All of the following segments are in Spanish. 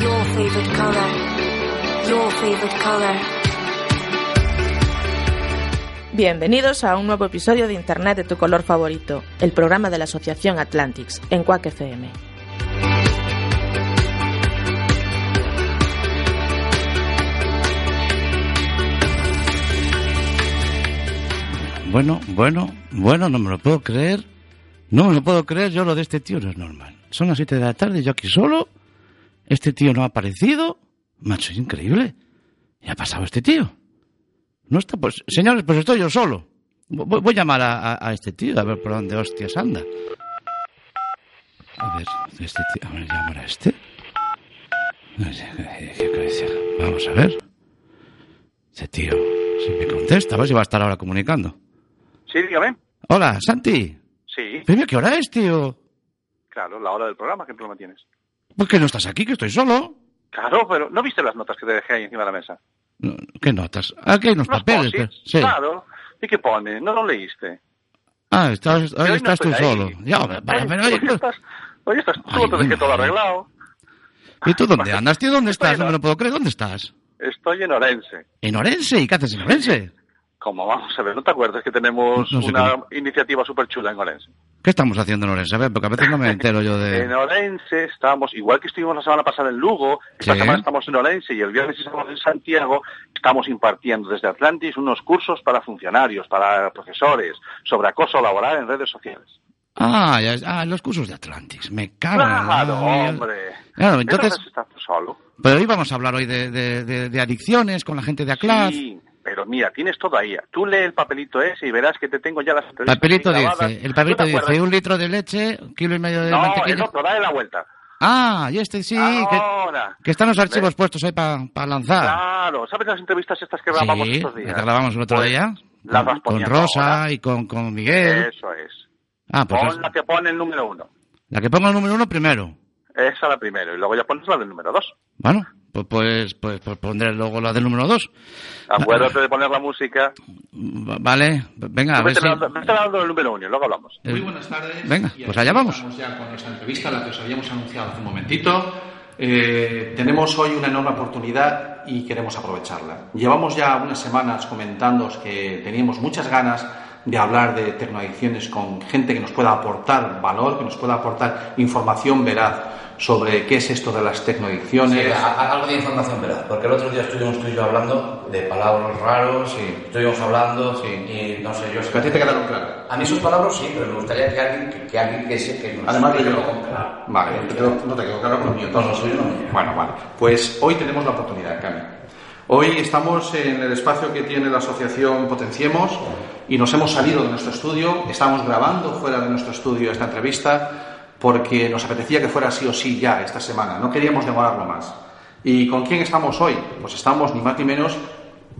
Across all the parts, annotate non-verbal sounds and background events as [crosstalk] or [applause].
your favorite color. Your favorite color. Bienvenidos a un nuevo episodio de Internet de tu color favorito, el programa de la Asociación Atlantics, en Quack FM. Bueno, bueno, bueno, no me lo puedo creer. No me lo puedo creer, yo lo de este tío no es normal. Son las 7 de la tarde, yo aquí solo. Este tío no ha aparecido. Macho, es increíble. ¿Qué ha pasado este tío? No está, pues, señores, pues estoy yo solo. Voy, voy a llamar a, a- a este tío, a ver por dónde hostias anda. A ver, este tío, a ver, llamar a este. No sé, ¿qué- qué- qué dice? Vamos a ver. Ese tío, si me contesta, a ver si va a estar ahora comunicando. Sí, dígame. Hola, Santi. Sí, Dime qué hora es, tío. claro, la hora del programa, ¿qué problema tienes? ¿Por qué no estás aquí? Que estoy solo. Claro, pero ¿no viste las notas que te dejé ahí encima de la mesa? No, ¿Qué notas? Aquí hay unos Los papeles. pero- sí. Claro. ¿Y qué pone? ¿No lo leíste? Ah, estás, Pero hoy no estás tú ahí. solo. Ya, vale, Hoy- pero hoy oye, estás, hoy estás tú, Ay, te dejé todo arreglado. ¿Y tú dónde andas, tío? ¿Dónde estás? No me lo puedo creer. ¿Dónde estás? Estoy en Orense. ¿En Orense? ¿Y qué haces en Orense? Como vamos a ver, ¿no te acuerdas que tenemos No sé una iniciativa súper chula en Orense? ¿Qué estamos haciendo en Orense? A ver, porque a veces no me entero yo En de... Orense estamos, igual que estuvimos la semana pasada en Lugo, esta Sí. semana estamos en Orense y el viernes estamos en Santiago, estamos impartiendo desde Atlantis unos cursos para funcionarios, para profesores, sobre acoso laboral en redes sociales. Ah, ya, ah, los cursos de Atlantis. Me cago en Claro, Ah, hombre. Claro, entonces... Pero hoy vamos a hablar hoy de, de, de- de adicciones con la gente de ACLAD. Sí, pero mira, tienes todo ahí. Tú lee el papelito ese y verás que te tengo ya las entrevistas Papelito dice, el papelito ¿No dice un litro de leche, un kilo y medio de No, el mantequilla. otro, dale la vuelta. Ah, y este sí, que, Ahora. que están los archivos puestos ahí para lanzar. Claro, ¿sabes las entrevistas estas que grabamos sí, estos las días? que grabamos el otro Pues, día. las Con, con Rosa ahora. y con, con Miguel. Eso es. Ah, pues Pon la que pone el número uno. la que pongo el número uno primero. Esa la primero. Y luego ya pones la del número dos. Bueno, pues, pues, pues, pues pondré luego la del número dos. Acuérdate de poner la música. Va- Vale, venga, a ver vete si... dando- vete dando el número uno y luego hablamos. Eh, Muy buenas tardes. Venga, pues allá vamos. Estamos ya con nuestra entrevista, la que os habíamos anunciado hace un momentito. Eh, tenemos hoy una enorme oportunidad y queremos aprovecharla. Llevamos ya unas semanas comentando que teníamos muchas ganas de hablar de tecnoadicciones con gente que nos pueda aportar valor, que nos pueda aportar información veraz sobre qué es esto de las tecnoadicciones. Sí, algo de información veraz, porque el otro día estuvimos tú y yo hablando de palabras raros, Sí. estuvimos hablando Sí. y no sé, yo... A ti te quedaron claras. A mí sus palabras sí, pero me gustaría que alguien que, que, alguien que, se- que Además yo. con claro. Vale, no te quedó, no te quedó claro con lo mío. No, lo suyo no. Bueno, vale. Pues hoy tenemos la oportunidad, Cami. Hoy estamos en el espacio que tiene la asociación Potenciemos y nos hemos salido de nuestro estudio. Estamos grabando fuera de nuestro estudio esta entrevista porque nos apetecía que fuera sí o sí ya esta semana. No queríamos demorarlo más. ¿Y con quién estamos hoy? Pues estamos ni más ni menos.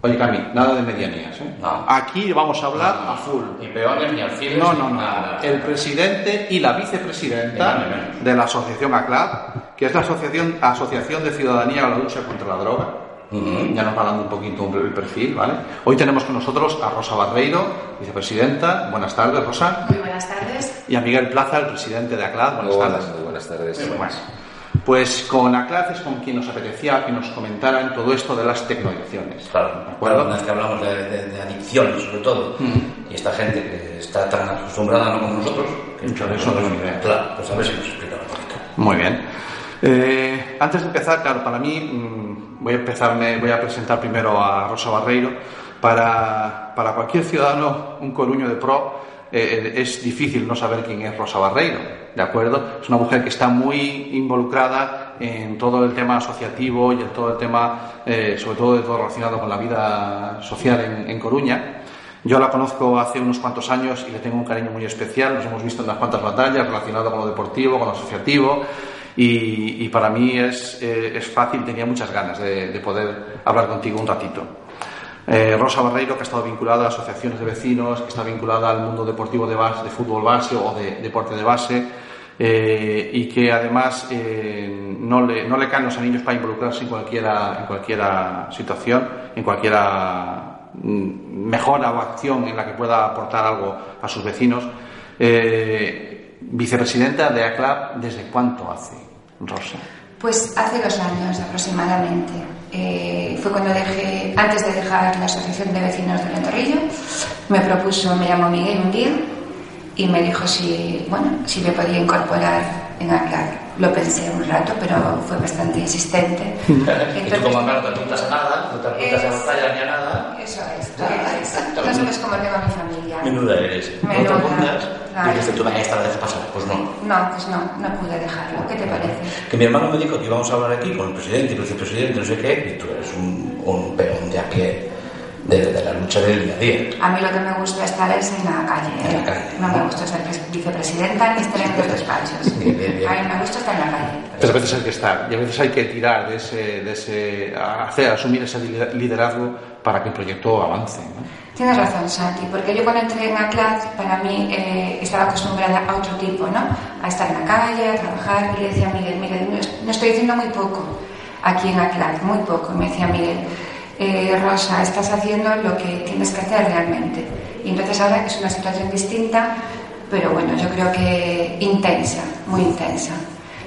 Oye, Cami, nada de medianías. ¿eh? No. Aquí vamos a hablar a full. Ni peones, ni alfiles, No, no, no. nada. El presidente y la vicepresidenta de la asociación ACLAD, que es la Asociación, Asociación de Ciudadanía a la Lucha contra la Droga. Ujú. Ya nos va dando un poquito el perfil, ¿vale? Hoy tenemos con nosotros a Rosa Barreiro, vicepresidenta. Buenas tardes, Rosa. Muy buenas tardes. Y a Miguel Plaza, el presidente de ACLAD. Buenas Hola, tardes. muy buenas tardes. Bueno, pues con ACLAD es con quien nos apetecía que nos comentaran todo esto de las tecnoadicciones. Claro, ¿De acuerdo? una vez que hablamos de, de- de adicciones, sobre todo, y esta gente que está tan acostumbrada no como nosotros, que Mucho de eso no idea. Claro, pues a ver si nos explica un poquito. Muy bien. Eh, antes de empezar, claro, para mí mm, voy a empezarme, voy a presentar primero a Rosa Barreiro. Para, para cualquier ciudadano, un coruño de pro, eh, es difícil no saber quién es Rosa Barreiro, ¿de acuerdo? Es una mujer que está muy involucrada en todo el tema asociativo y en todo el tema, eh, sobre todo de todo relacionado con la vida social en, en Coruña. Yo la conozco hace unos cuantos años y le tengo un cariño muy especial. Nos hemos visto en unas cuantas batallas relacionadas con lo deportivo, con lo asociativo. Y, para mí es, eh, es fácil, tenía muchas ganas de, de poder hablar contigo un ratito. Eh, Rosa Barreiro, que ha estado vinculada a asociaciones de vecinos, que está vinculada al mundo deportivo de, base, de fútbol base o de deporte de base, eh, y que además eh, no, le, no le caen los anillos para involucrarse en cualquiera, en cualquiera situación, en cualquiera mm, mejora o acción en la que pueda aportar algo a sus vecinos. Vicepresidenta de ACLAB, ¿desde cuánto hace, Rosa? Pues hace dos años aproximadamente. Eh, fue cuando dejé, antes de dejar la Asociación de Vecinos de Ventorrillo, me propuso, me llamó Miguel un día y me dijo si, bueno, si me podía incorporar en ACLAR. Lo pensé un rato, pero fue bastante insistente. [laughs] y tú como acá no te apuntas a nada, no te apuntas a batalla ni a nada. Eso es, eso es. No sabes cómo tengo a mi familia. Menuda eres. No te Menuda. apuntas. Claro. Dijiste tú, venga, esta la dejo pasar. Pues no. No, pues no, no pude dejarlo. ¿Qué te parece? Que mi hermano me dijo que íbamos a hablar aquí con el presidente y el vicepresidente, no sé qué, y tú eres un, un peón de a pie de, de la lucha del día a día. A mí lo que me gusta estar es en la calle. ¿eh? En la calle. No me gusta ser pres- vicepresidenta ni estar en los despachos. [laughs] Bien, bien, bien. A mí me gusta estar en la calle. Pero a veces hay que estar y a veces hay que tirar de ese, de ese hacer, asumir ese lider- liderazgo para que el proyecto avance. ¿no? Tienes razón, Santi, porque yo cuando entré en ACLAD, para mí eh, estaba acostumbrada a otro tipo, ¿no? A estar en la calle, a trabajar, y le decía a Miguel, Miguel, no, estoy haciendo muy poco aquí en ACLAD, muy poco. Y me decía Miguel, eh, Rosa, estás haciendo lo que tienes que hacer realmente. Y entonces ahora es una situación distinta, pero bueno, yo creo que intensa, muy intensa.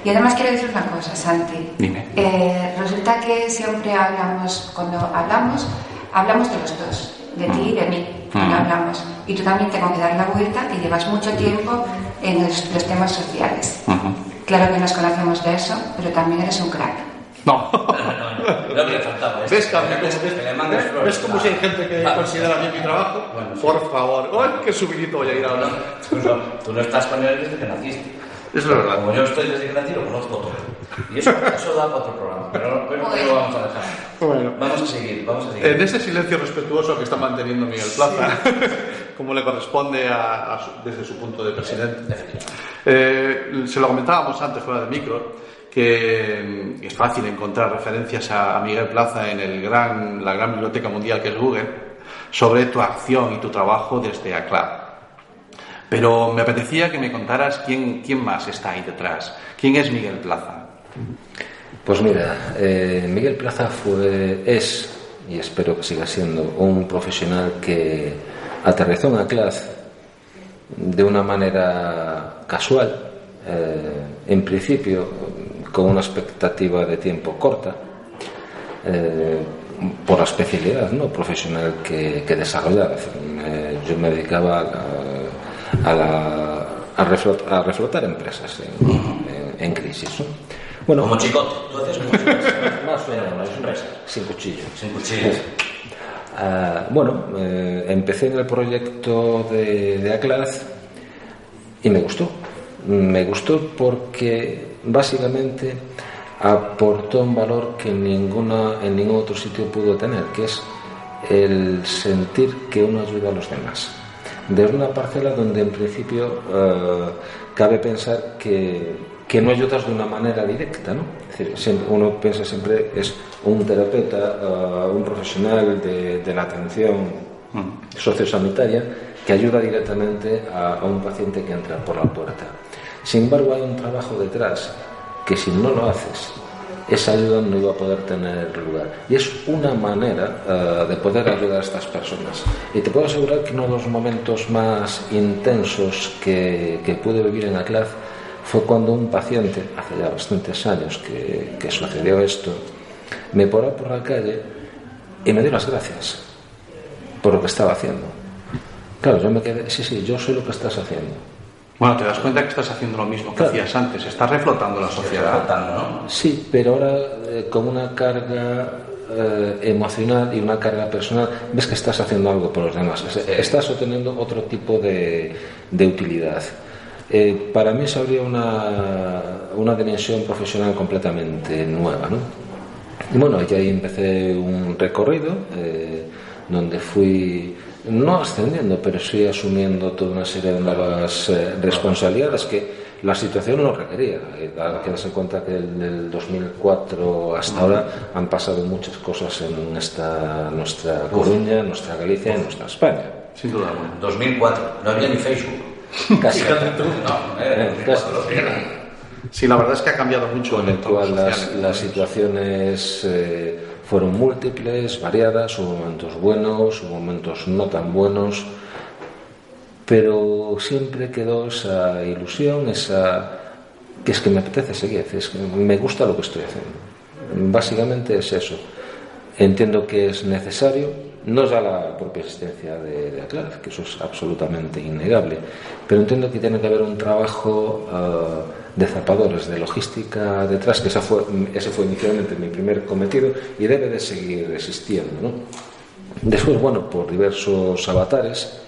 Y además quiero decir una cosa, Santi. Dime. Eh, resulta que siempre hablamos, cuando hablamos, hablamos de los dos, de ti y de mí, cuando Mm. hablamos. Y tú también tengo que dar la vuelta y llevas mucho tiempo en los, los temas sociales. Claro que nos conocemos de eso, pero también eres un crack. No. No, no, no me faltaba. ¿Ves, Carmen, ¿Ves, ¿ves- flores? ¿Ves cómo si hay gente que considera bien mi trabajo? Bueno, sí. Por favor. ¡Ay, qué subidito voy a ir ahora! Tú no, tú no estás con él desde que naciste. Eso es verdad. Como yo estoy desde que nací, lo conozco todo. Y eso, eso da para otro programa, pero, pero no lo vamos a dejar. Bueno. Vamos a seguir, vamos a seguir. En ese silencio respetuoso que está manteniendo Miguel Plaza, [laughs] como le corresponde a- a su- desde su punto de presidente. Eh, se lo comentábamos antes fuera de micro, que es fácil encontrar referencias a, a Miguel Plaza en el gran, la gran biblioteca mundial que es Google sobre tu acción y tu trabajo desde ACLAB. Pero me apetecía que me contaras quién, quién más está ahí detrás. ¿Quién es Miguel Plaza? Pues mira, eh, Miguel Plaza fue, es, y espero que siga siendo, un profesional que aterrizó en Aclaz de una manera casual, eh, en principio con una expectativa de tiempo corta, eh, por la especialidad ¿no? profesional que, desarrollaba. Yo me dedicaba a, a, la- a reflot- a reflotar empresas en, crisis. Bueno, Como chicote, tú haces como chicote. [laughs] más o menos, sin cuchillo. Sin cuchillos. Ah, bueno, eh, empecé en el proyecto de, de ACLAZ y me gustó. Me gustó porque básicamente aportó un valor que ninguna, en ningún otro sitio pudo tener, que es el sentir que uno ayuda a los demás. Desde una parcela donde en principio eh, cabe pensar que, que no ayudas de una manera directa, ¿no? Es decir, siempre- uno piensa siempre es un terapeuta, eh, un profesional de, de la atención sociosanitaria que ayuda directamente a, a un paciente que entra por la puerta. Sin embargo, hay un trabajo detrás que si no lo haces, esa ayuda no iba a poder tener lugar. Y es una manera eh, de poder ayudar a estas personas. Y te puedo asegurar que uno de los momentos más intensos que, que pude vivir en ACLAZ fue cuando un paciente, hace ya bastantes años que, que sucedió esto, me paró por la calle y me dio las gracias por lo que estaba haciendo. Claro, yo me quedé, sí, sí, yo sé lo que estás haciendo. Bueno, te das cuenta que estás haciendo lo mismo que Claro. hacías antes. Estás reflotando la sociedad. Flotando, ¿no? Sí, pero ahora eh, con una carga eh, emocional y una carga personal, ves que estás haciendo algo por los demás. Es- Estás obteniendo otro tipo de, de utilidad. Eh, para mí se abrió una, una dimensión profesional completamente nueva. ¿no? Y bueno, y ahí empecé un recorrido eh, donde fui no ascendiendo, pero sí asumiendo toda una serie de nuevas eh, responsabilidades que la situación no requería. Eh, Hay que darse cuenta que en el 2004 hasta ahora han pasado muchas cosas en esta, nuestra Coruña, nuestra Galicia y nuestra España. Sin duda alguna. 2004, no había ni Facebook. [laughs] Casi. Fíjate tú, no, eh, Eh, casi. 2004. Sí, la verdad es que ha cambiado mucho con el cual las, las situaciones eh, fueron múltiples, variadas, hubo momentos buenos, hubo momentos no tan buenos, pero siempre quedó esa ilusión, esa que es que me apetece seguir, es que me gusta lo que estoy haciendo. Básicamente es eso. Entiendo que es necesario, no ya la propia existencia de, de que eso es absolutamente innegable, pero entiendo que tiene que haber un trabajo ah, de zapadores, de logística detrás, que esa fue, ese fue inicialmente mi primer cometido y debe de seguir existiendo. ¿no? Después, bueno, por diversos avatares,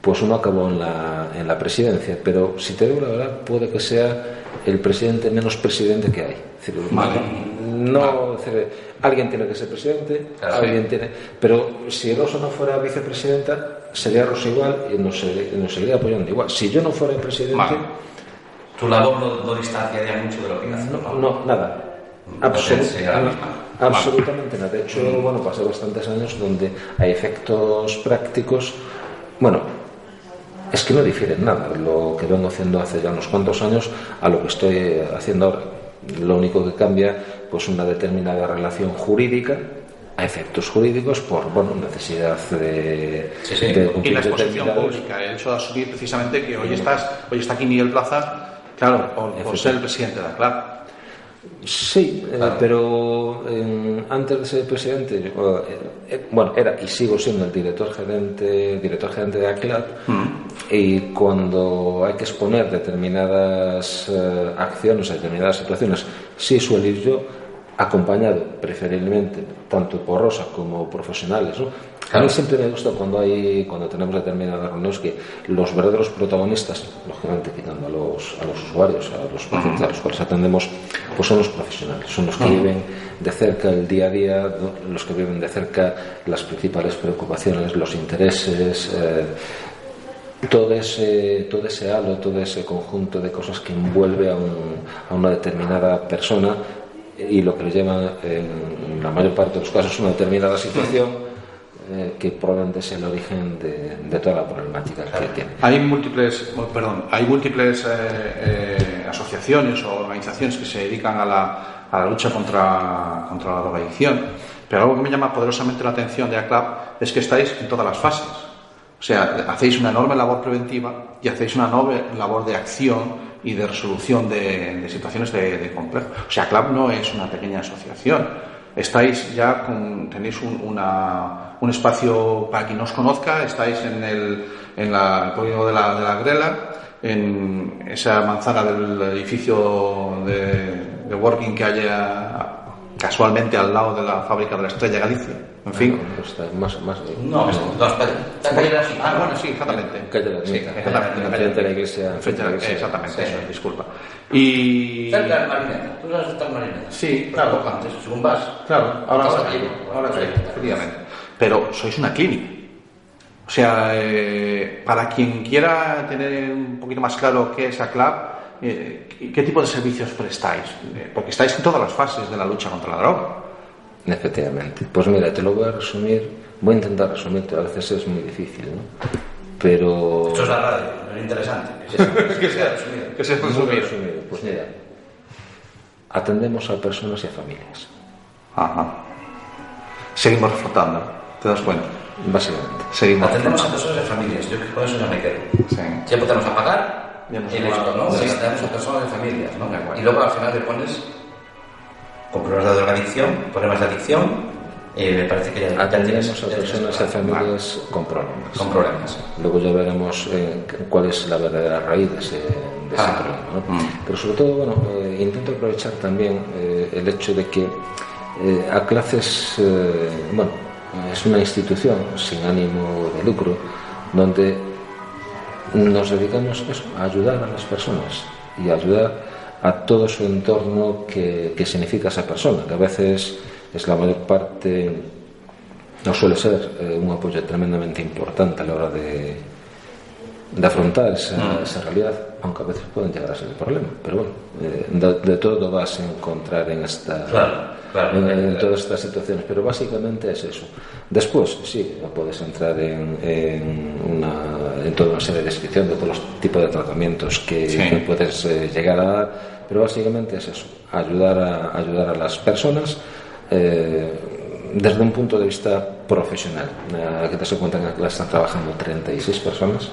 pues uno acabó en la, en la presidencia, pero si te digo la verdad, puede que sea el presidente menos presidente que hay. Es decir, Vale. No, decir, alguien tiene que ser presidente, alguien tiene. Pero si Rosa no fuera vicepresidenta, sería Rosa igual y nos, seguiría- nos seguiría apoyando igual. Si yo no fuera presidente, Vale. Tu labor no, no distanciaría mucho de lo que haces. no, no, nada. La Absolut- potencia la misma. absolutamente nada. De hecho, bueno, pasé bastantes años donde a efectos prácticos, bueno, es que no difieren nada lo que vengo haciendo hace ya unos cuantos años a lo que estoy haciendo ahora. Lo único que cambia, pues una determinada relación jurídica a efectos jurídicos por bueno necesidad de, Sí, sí. de Y la exposición pública, el hecho de asumir precisamente que hoy estás, hoy está aquí Miguel Plaza, claro, por, por ser el presidente de la CLAP. Sí, eh, pero eh, antes de ser presidente, yo, eh, eh, bueno, era y sigo siendo el director gerente, director gerente de ACLAD, y cuando hay que exponer determinadas eh, acciones, determinadas situaciones, sí suelo ir yo, acompañado preferiblemente tanto por Rosa como profesionales, ¿no? A mí siempre me gusta cuando hay, cuando tenemos determinadas reuniones que los verdaderos protagonistas, lógicamente quitando a los, a los usuarios, a los pacientes a los cuales atendemos, pues son los profesionales, son los que viven de cerca el día a día, ¿no? los que viven de cerca las principales preocupaciones, los intereses, eh, todo ese, todo ese halo, todo ese conjunto de cosas que envuelve a, un- a una determinada persona y lo que le lleva en la mayor parte de los casos una determinada situación eh, que probablemente es el origen de, de toda la problemática que tiene. Hay múltiples, oh, perdón, hay múltiples eh, eh, asociaciones o organizaciones que se dedican a la, a la lucha contra, contra la drogadicción, pero algo que me llama poderosamente la atención de ACLAP es que estáis en todas las fases. O sea, hacéis una enorme labor preventiva y hacéis una enorme labor de acción y de resolución de, situaciones de, de complejo. O sea, CLAP no es una pequeña asociación. Estáis ya con, tenéis un, una- un espacio para quien no os conozca, estáis en el, en la, el de la, de la Grela, en esa manzana del edificio de, de Working que hay a- casualmente al lado de la fábrica de la Estrella Galicia. En fin. Pues está más, más, No, es- no, espera. La calle de la Sima. Ah, bueno, sí, exactamente. Calle de la Sí, exactamente. Enfrente de la iglesia. Enfrente de la- iglesia. Exactamente, Sí. eso, disculpa. Y. Cerca del Marineta. ¿Tú sabes Marineta? Sí, claro. Antes, según vas. Claro, ahora allí, ahora sí, efectivamente. Pero sois una clínica. O sea, eh, para quien quiera tener un poquito más claro qué es ACLAP, eh, ¿qué tipo de servicios prestáis? Eh, Porque estáis en todas las fases de la lucha contra la droga. Efectivamente. Pues mira, te lo voy a resumir, voy a intentar resumirte, a veces es muy difícil, ¿no? Pero... Esto es la radio, es interesante. [laughs] Que sea, que sea resumido. Que se Muy resumido. resumido. Pues mira, atendemos a personas y a familias, Ajá. Seguimos reflotando, ¿te das cuenta? básicamente. Seguimos Atendemos a personas y familias. Yo creo que con eso ya me quedo. Sí. Ya podemos apagar Ya hemos- listo, ¿no? Sí. Y atendemos a personas y familias, ¿no? De. Y luego al final le pones con problemas de drogadicción, problemas de adicción, eh, me parece que ya, ya Atendemos tienes- a ya personas a familias con problemas. Con problemas. Luego ya veremos eh, cuál es la verdadera raíz de ese, de ese Ah. problema. ¿no? Mm. Pero sobre todo, bueno, eh, intento aprovechar también eh, el hecho de que eh, a clases, eh, bueno, es una institución sin ánimo de lucro donde nos dedicamos eso, a ayudar a las personas y a ayudar a todo su entorno que, que significa esa persona, que a veces es la mayor parte, no suele ser eh, un apoyo tremendamente importante a la hora de, de afrontar esa, esa realidad, aunque a veces pueden llegar a ser el problema. Pero bueno, eh, de, de todo vas a encontrar en esta Claro, claro, en, todas estas situaciones, pero básicamente es eso. Después, sí, puedes entrar en, en, una, en toda una serie de descripción de todos los tipos de tratamientos que, Sí. que puedes eh, llegar a dar, pero básicamente es eso, ayudar a, ayudar a las personas eh, desde un punto de vista profesional. Eh, que te das cuenta que en la clase están trabajando 36 personas.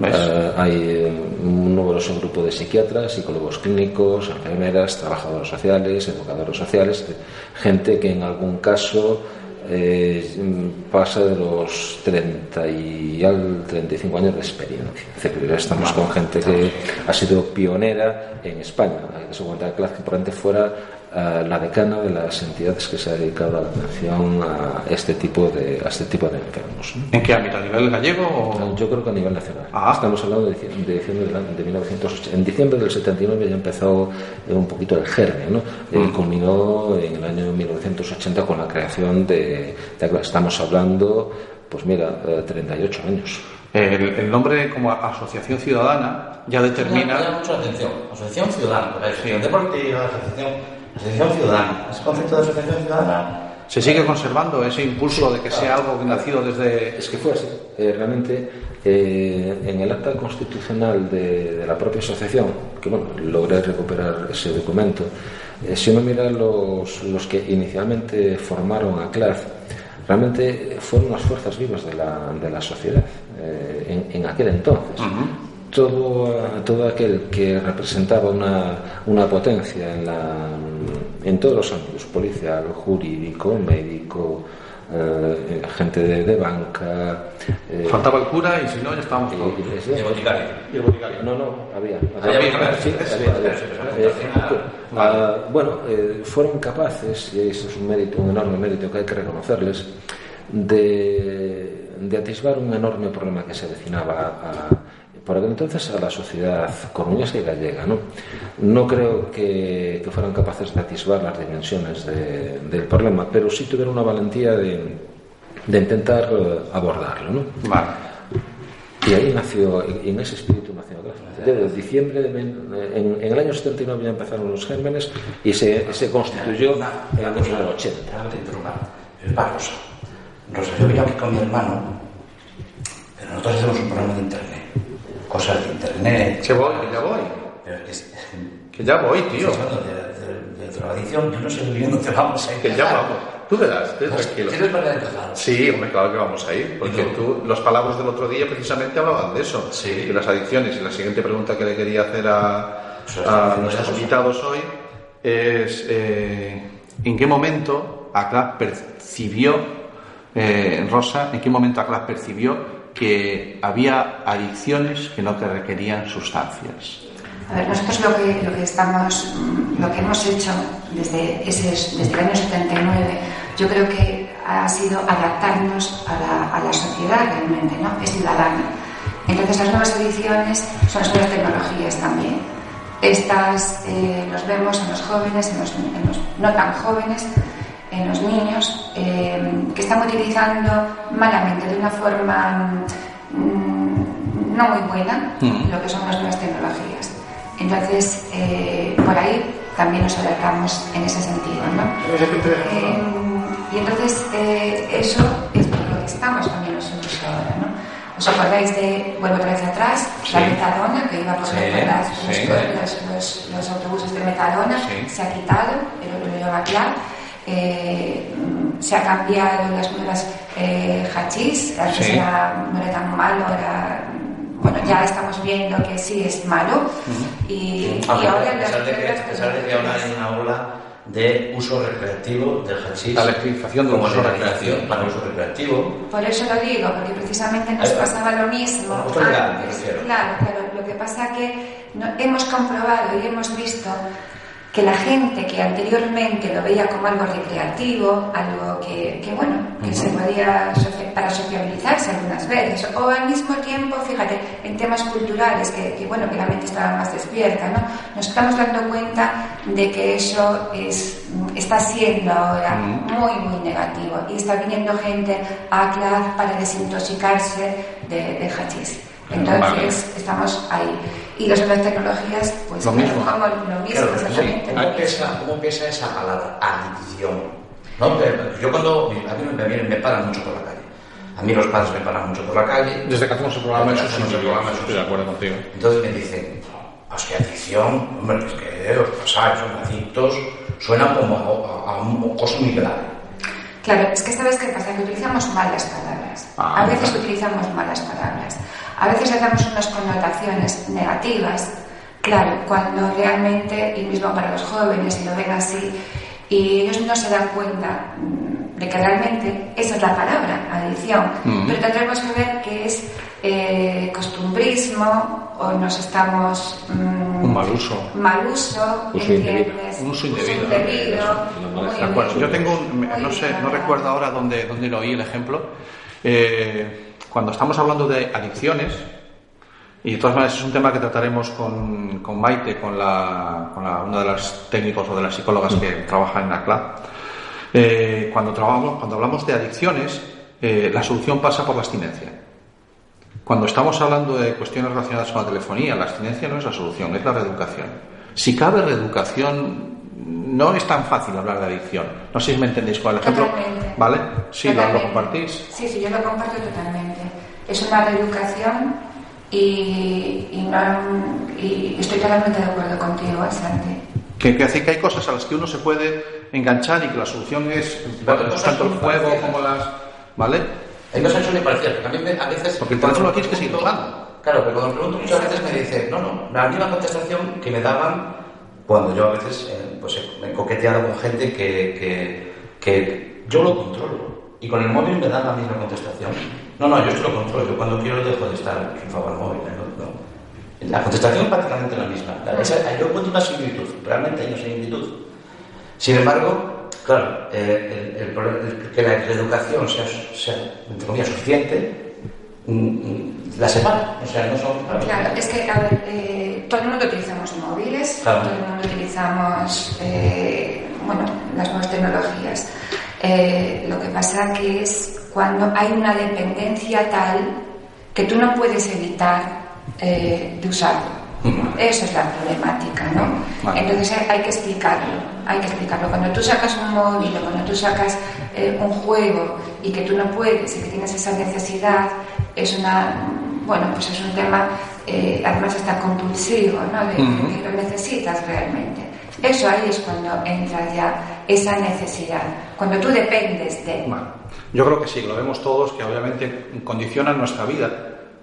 ¿Ves? Eh, hay eh, un numeroso grupo de psiquiatras, psicólogos clínicos, enfermeras, trabajadores sociales, educadores sociales, eh, gente que en algún caso eh, mm, pasa de los 30 y al 35 años de experiencia. Es decir, ya estamos con gente que ha sido pionera en España. Hay que se cuenta que Claz que probablemente fuera eh, la decana de las entidades que se ha dedicado a la atención a este tipo de, a este tipo de enfermos. ¿no? ¿En qué ámbito? ¿A nivel gallego o...? Yo creo que a nivel nacional. Ah. Estamos hablando de, dici- de diciembre de 1980. En diciembre del 79 ya empezó eh, un poquito el germen, ¿no? Eh, Mm. culminó en el año 1980 con la creación de, de- Estamos hablando, pues mira, eh, 38 años. El, el nombre como Asociación Ciudadana ya Me determina... llama mucho la atención. Asociación ciudadana, la asociación deportiva, asociación, asociación ciudadana. Ese concepto de asociación ciudadana ¿Se sigue conservando ese impulso de que sea algo que nacido desde...? Es que fue así. Eh, realmente, eh, en el acta constitucional de, de la propia asociación, que bueno, logré recuperar ese documento, eh, si uno mira los, los que inicialmente formaron a CLAF, realmente fueron las fuerzas vivas de la, de la sociedad eh, en, en aquel entonces. Todo, todo aquel que representaba una, una potencia en, la, en todos los ámbitos, policial, jurídico, médico, eh, gente de, de banca. eh, Faltaba el cura y si no ya estábamos todos. y de boticario. Y el boticario. no, no, había. Había boticario. Sí, había, había. Bueno, eh, fueron capaces, y eso es un mérito, un enorme mérito que hay que reconocerles, de, de atisbar un enorme problema que se avecinaba a, por aquel entonces a la sociedad coruñesa y gallega. No, no creo que, que fueran capaces de atisbar las dimensiones de- del problema, pero sí tuvieron una valentía de, de intentar eh, abordarlo. ¿no? Vale. Y ahí nació, y en ese espíritu nació. Desde diciembre, de, men- en, en el año 79 ya empezaron los gérmenes y se, se constituyó en el año 80. Déjame te interrumpa. Es para Rosa. Rosa, yo vine aquí con mi hermano, pero nosotros hacemos un programa de internet. Cosas de internet. Que voy, que ya voy. Pero es que es- Que ya voy, tío. De, de, de drogadicción, yo no sé muy bien dónde vamos a ir. Que ya vamos. Tú verás, ten tranquilo. ¿Tienes manera de empezar? Sí, hombre, claro que vamos a ir, porque ¿Y tú, los palabras del otro día precisamente hablaban de eso, Sí. de las adicciones. Y la siguiente pregunta que le quería hacer a, bien, nuestros invitados hoy es eh, ¿en qué momento ACLAS percibió, eh, Rosa, en qué momento ACLAS percibió que había adicciones que no te requerían sustancias? A ver, nosotros lo que, lo que estamos, mm, lo que hemos hecho desde, ese, desde el año 79, yo creo que ha sido adaptarnos a la, a la sociedad realmente, ¿no? Es ciudadana. Entonces las nuevas ediciones son las nuevas tecnologías también. Estas eh, los vemos en los jóvenes, en los, en los no tan jóvenes, en los niños, eh, que están utilizando malamente, de una forma mm, no muy buena, lo que son las nuevas tecnologías. Entonces, eh, por ahí también nos adaptamos en ese sentido, ¿no? Eh, y entonces, eh, eso es por lo que estamos también nosotros ahora, ¿no? ¿Os acordáis de, vuelvo otra vez atrás, la metadona que iba por Sí, las, sí. los, los- los autobuses de metadona? Sí. Se ha quitado, pero lo lleva claro. Eh, se ha cambiado las nuevas eh, hachís, antes Sí. era, no era tan malo, era, bueno, ya estamos viendo que sí es malo. y, ahora a pesar de que, a pesar de que ahora hay una ola de uso recreativo del hachís. La legalización del como uso recreativo. para uso recreativo. Por eso lo digo, porque precisamente nos pasaba lo mismo. Antes. refiero. Claro, claro. Lo que pasa que no- hemos comprobado y hemos visto que la gente que anteriormente lo veía como algo recreativo, algo que, que, bueno, que se podía para sociabilizarse algunas veces, o al mismo tiempo, fíjate, en temas culturales, que, que, bueno, que la mente estaba más despierta, ¿no? Nos estamos dando cuenta de que eso es, está siendo ahora muy, muy negativo y está viniendo gente a CLAD para desintoxicarse de, de hachís. Entonces, estamos ahí. Y las nuevas tecnologías, pues, Lo mismo. como lo mismo, Claro, sí. exactamente. ¿Cómo pesa, ¿Cómo pesa esa palabra? Adicción. ¿No? Yo cuando. A mí me, me, paran mucho por la calle. A mí los padres me paran mucho por la calle. Desde que hacemos el programa, eso sí, estoy sí. de acuerdo contigo. Entonces me dicen, pues que adicción, hombre, es que os pasáis, son adictos, suena como a, a, a una cosa muy grave. Claro, es que sabes qué pasa, que utilizamos malas palabras. Ah, a veces claro. utilizamos malas palabras. A veces le damos unas connotaciones negativas. Claro, cuando realmente, y mismo para los jóvenes, y lo ven así, y ellos no se dan cuenta mm, de que realmente esa es la palabra, adicción. Pero tendremos que ver que es eh, costumbrismo o nos estamos... mm, Un mal uso. mal uso, Uso indebido. ¿entiendes? Un uso indebido. indebido, De acuerdo. Yo tengo un, no sé, no recuerdo ahora dónde, dónde lo oí el ejemplo. Eh, cuando estamos hablando de adicciones, y de todas maneras es un tema que trataremos con, con Maite, con, la, con la- una de las técnicos o de las psicólogas que trabaja en ACLA. Eh, cuando, trabajamos, cuando hablamos de adicciones, eh, la solución pasa por la abstinencia. Cuando estamos hablando de cuestiones relacionadas con la telefonía, la abstinencia no es la solución, es la reeducación. Si cabe reeducación, no es tan fácil hablar de adicción. No sé si me entendéis con el ejemplo. Totalmente. ¿Vale? Sí, lo, lo Totalmente. compartís. Sí, sí, yo lo comparto totalmente. Es una reeducación y, y, no- y estoy totalmente de acuerdo contigo, Santi. Que, que hace que hay cosas a las que uno se puede enganchar y que la solución es cosas tanto el juego parecidas. como las. ¿Vale? Hay cosas muy parecidas, porque a mí me- a veces... Porque el teléfono me aquí es que sigue tocando. Claro, pero cuando pregunto muchas veces me dicen, no, no, la misma contestación que me daban cuando yo a veces eh, pues, me he coqueteado con gente que, que, que yo lo controlo. Y con el móvil me dan la misma contestación. No, no, yo esto lo controlo. Yo cuando quiero dejo de estar enchufado al móvil. ¿no? No. La contestación es prácticamente la misma. La- esa- yo encuentro una similitud. Realmente hay una similitud. Sin embargo, claro, eh, el, que la reeducación sea, sea, entre comillas, suficiente, mm, mm, la separa. O sea, no son... Claro, es que a ver, eh, todo el mundo utilizamos móviles, Claro. todo el mundo utilizamos eh, bueno, las nuevas tecnologías. Eh, lo que pasa que es cuando hay una dependencia tal que tú no puedes evitar eh, de usarlo. Esa es la problemática, ¿no? Vale. Entonces hay, hay que explicarlo, hay que explicarlo. Cuando tú sacas un móvil o cuando tú sacas eh, un juego y que tú no puedes y que tienes esa necesidad, es una, bueno, pues es un tema, eh, además está compulsivo, ¿no? De, que lo necesitas realmente. Eso ahí es cuando entra ya esa necesidad, cuando tú dependes de... Bueno, yo creo que sí, lo vemos todos, que obviamente condicionan nuestra vida.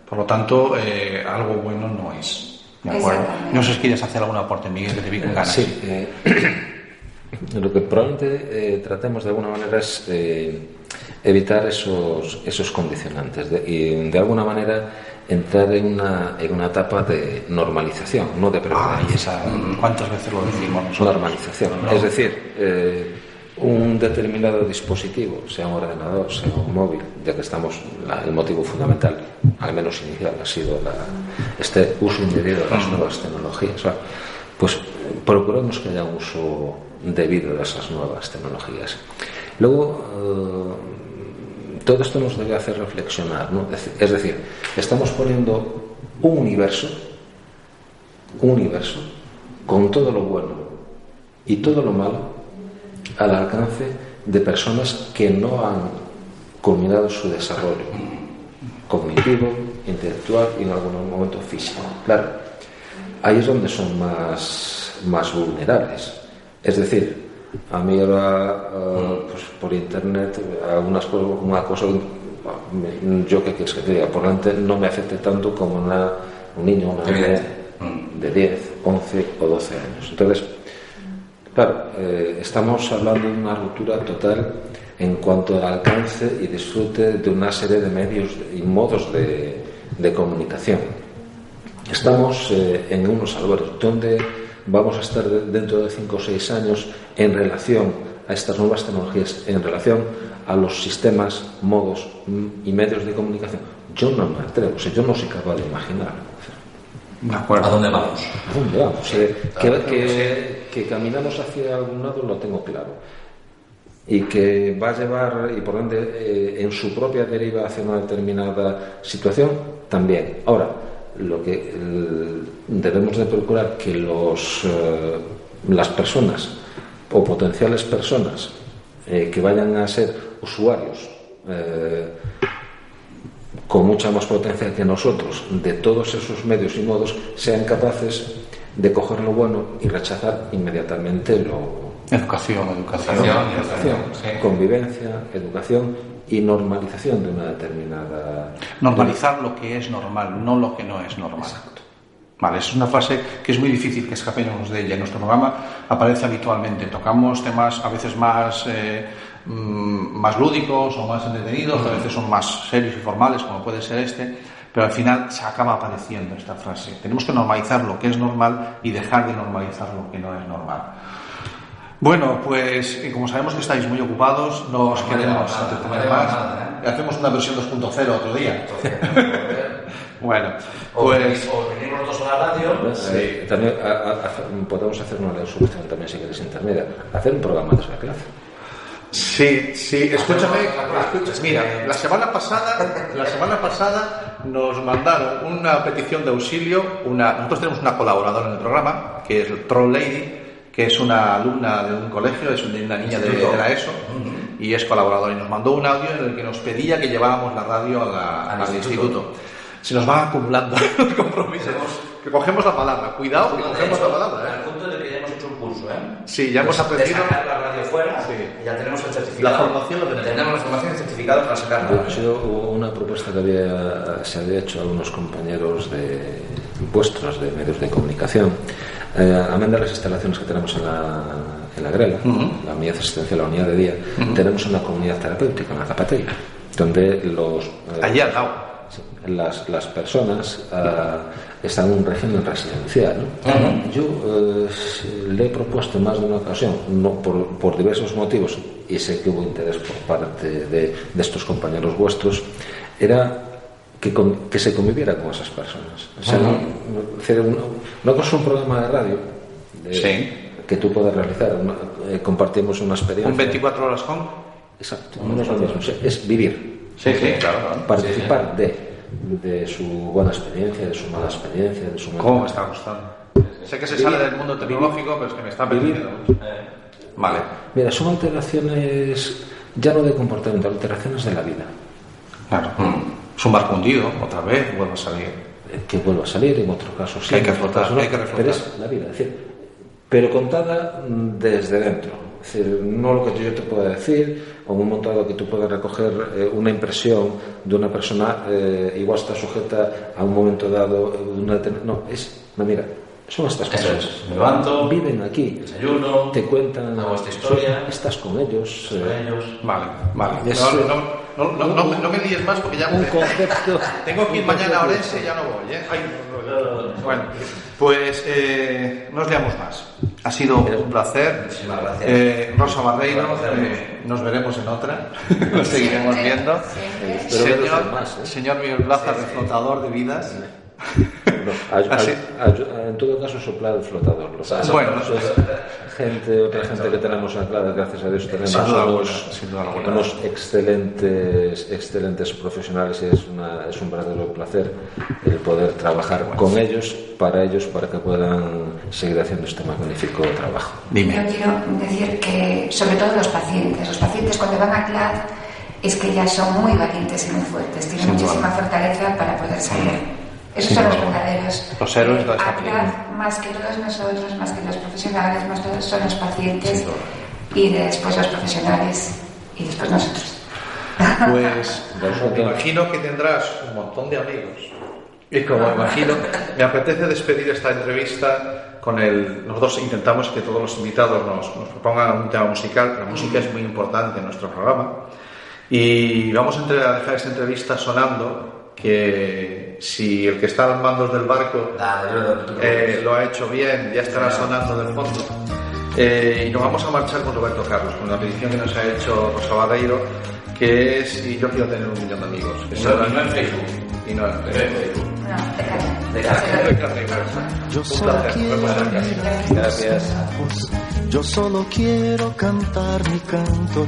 Por lo tanto, eh, algo bueno no es. ¿De acuerdo? No sé si quieres hacer alguna aporte, Miguel, que te vi con ganas. Sí, eh, [coughs] lo que probablemente eh, tratemos de alguna manera es eh, evitar esos, esos condicionantes de- y de alguna manera entrar en una, en una etapa de normalización, no de Ah, y esa, ¿Cuántas veces lo decimos nosotros? normalización. Es decir, eh, un determinado dispositivo, sea un ordenador, sea un móvil, ya que estamos, la- el motivo fundamental, al menos inicial, ha sido la- este uso indebido de las nuevas tecnologías. pues procuremos que haya un uso debido de esas nuevas tecnologías. Luego, eh, todo esto nos debe hacer reflexionar, ¿no? Es decir, estamos poniendo un universo un universo con todo lo bueno y todo lo malo al alcance de personas que no han culminado su desarrollo cognitivo, intelectual y en algún momento físico. Claro, ahí es donde son más, más vulnerables. Es decir, a mí ahora, eh, pues por internet, algunas cosas, una cosa, yo qué quieres que te diga, por delante no me afecte tanto como una, un niño, una niña de 10, 11 o 12 años. Entonces, claro, eh, estamos hablando de una ruptura total en cuanto al alcance y disfrute de una serie de medios y modos de, de comunicación. Estamos eh, en unos albores donde vamos a estar de- dentro de 5 o 6 años en relación a estas nuevas tecnologías, en relación a los sistemas, modos mm, y medios de comunicación. Yo no me atrevo, o sea, yo no soy capaz de imaginar. De ¿A dónde vamos? ¿A dónde vamos? Que, que- que caminamos hacia algún lado lo tengo claro. y que va a llevar y por donde eh, en su propia deriva hacia una determinada situación también. Ahora, lo que el, debemos de procurar que los, eh, las personas o potenciales personas eh, que vayan a ser usuarios eh, con mucha más potencia que nosotros de todos esos medios y modos sean capaces de coger lo bueno y rechazar inmediatamente lo, Educación, educación. Educación, educación, Sí. convivencia, educación y normalización de una determinada Normalizar lo que es normal, no lo que no es normal. Vale, esa es una frase que es muy difícil que escapemos de ella. En nuestro programa aparece habitualmente. Tocamos temas a veces más, eh, mm, más lúdicos o más entretenidos, a veces son más serios y formales, como puede ser este, pero al final se acaba apareciendo esta frase. Tenemos que normalizar lo que es normal y dejar de normalizar lo que no es normal. Bueno, pues eh, como sabemos que estáis muy ocupados, no os No me queremos entretener no más. nada, Hacemos una versión 2.0 otro día. [laughs] Bueno, O, pues o venimos nosotros a la radio. Eh, también a- a- hacer- podemos hacer una solución también si queréis intermedia. Hacer un programa de esa clase. sí, sí, escúchame, escucha, mira, la semana pasada, la semana pasada nos mandaron una petición de auxilio, una, nosotros tenemos una colaboradora en el programa, que es el Troll Lady, que es una alumna de un colegio, es una niña de, de la ESO, y es colaboradora, y nos mandó un audio en el que nos pedía que lleváramos la radio a la- Al al instituto. instituto. Se nos van acumulando [laughs] los compromisos. Que cogemos la palabra, cuidado, que cogemos la palabra. ¿eh? Al punto de que ya hemos hecho un curso, ¿eh? Sí, ya hemos De- aprendido. De sacar la radio fuera, Sí. y ya tenemos el certificado. La formación lo tenemos. Tenemos la formación y el certificado para sacar la Ha radio. sido una propuesta que había, se había hecho a unos compañeros de vuestros de medios de comunicación. Eh, amén de las instalaciones que tenemos en la, en la Grela, la unidad asistencial, la unidad de día, tenemos una comunidad terapéutica en la donde los, eh, Allí al lado. Las, las personas ah, están en un régimen residencial. ¿no? Yo eh, le he propuesto en más de una ocasión, no, por, por diversos motivos, y sé que hubo interés por parte de, de estos compañeros vuestros, era que, con- que se conviviera con esas personas. O sea, no, no- una, cosa es un programa de radio de- Sí. que tú puedas realizar, una- eh, compartimos una experiencia. Un 24 horas con. Exacto, no es lo mismo, es vivir Sí, sí, claro, claro. participar de, de su buena experiencia, de su mala experiencia, de su ¿Cómo me está gustando? Sé que se sale del mundo tecnológico, pero es que me está perdiendo. Vale. Mira, son alteraciones ya no de comportamiento, alteraciones de la vida. Claro. Es un barco hundido, otra vez vuelve a salir. eh, Que vuelva a salir, en otro caso sí. Que hay que caso no, hay que reflotar. Pero es la vida, es decir, pero contada mm, desde dentro. Es decir, no lo que yo te pueda decir, o en un momento dado que tú puedas recoger eh, una impresión de una persona, eh, igual está sujeta a un momento dado, eh, de una No, es, no, mira, son estas personas. es. Me levanto, Viven aquí, desayuno, te cuentan hago esta historia, sí, estás con ellos con eh, ellos. Vale, vale. Es- No, no, no, no, no, me- no me líes más porque ya un concepto [laughs] tengo que ir mañana a Orense y ya no voy, ¿eh? Ay, bueno, pues eh, no os liamos más. Ha sido un placer. Muchísimas gracias. Eh, Rosa Barreiro, eh, nos veremos en otra. [laughs] Nos seguiremos viendo. Señor, ¿eh? señor Miguel Plaza, reflotador de vidas. [laughs] No, en todo caso soplar el flotador. Bueno, gente, otra gente que tenemos anclada, gracias a Dios tenemos Sin duda unos, alguna, sin duda alguna. unos excelentes, excelentes profesionales y es, una, es un verdadero placer el poder trabajar con ellos, para ellos, para que puedan seguir haciendo este magnífico trabajo. Yo Dime. quiero decir que, sobre todo los pacientes, los pacientes cuando van a CLAD es que ya son muy valientes y muy fuertes, tienen Sin duda. muchísima fortaleza para poder salir. Esos Sin son los verdaderos. Los héroes de esta CLAD, más que todos nosotros, más que los profesionales, más todos son los pacientes y después los profesionales y después nosotros. Pues [laughs] me imagino que tendrás un montón de amigos. Y como imagino, me apetece despedir esta entrevista con el. Nosotros intentamos que todos los invitados nos, nos propongan un tema musical. La música es muy importante en nuestro programa. Y vamos a dejar esta entrevista sonando que si el que está al mando del barco yo eh, lo ha hecho bien, ya estará sonando del fondo. Eh, y nos vamos a marchar con Roberto Carlos, con la petición que nos ha hecho Rosa Barreiro, que es Y yo quiero tener un millón de amigos. Esa No, no en Facebook. Y no en Facebook. Casa. [laughs] Gracias. Yo solo quiero cantar mi canto,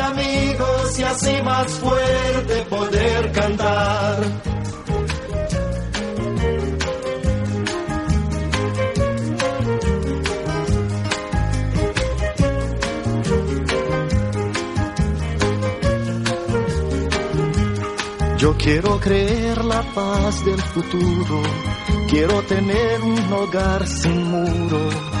y así más fuerte poder cantar. Yo quiero creer la paz del futuro, quiero tener un hogar sin muro.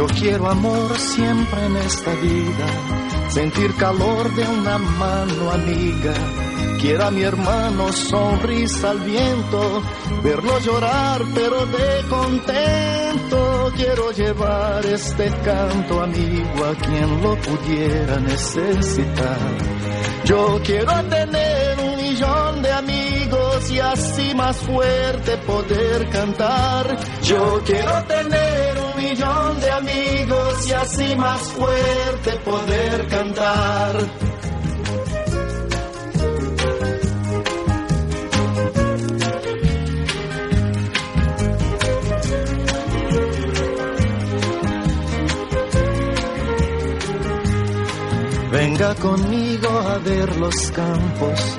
Yo quiero amor siempre en esta vida, sentir calor de una mano amiga. Quiero a mi hermano sonrisa al viento, verlo llorar pero de contento. Quiero llevar este canto amigo a quien lo pudiera necesitar. Yo quiero tener un millón de amigos y así más fuerte poder cantar. Yo quiero tener un millón de amigos y así más fuerte poder cantar. Venga conmigo a ver los campos,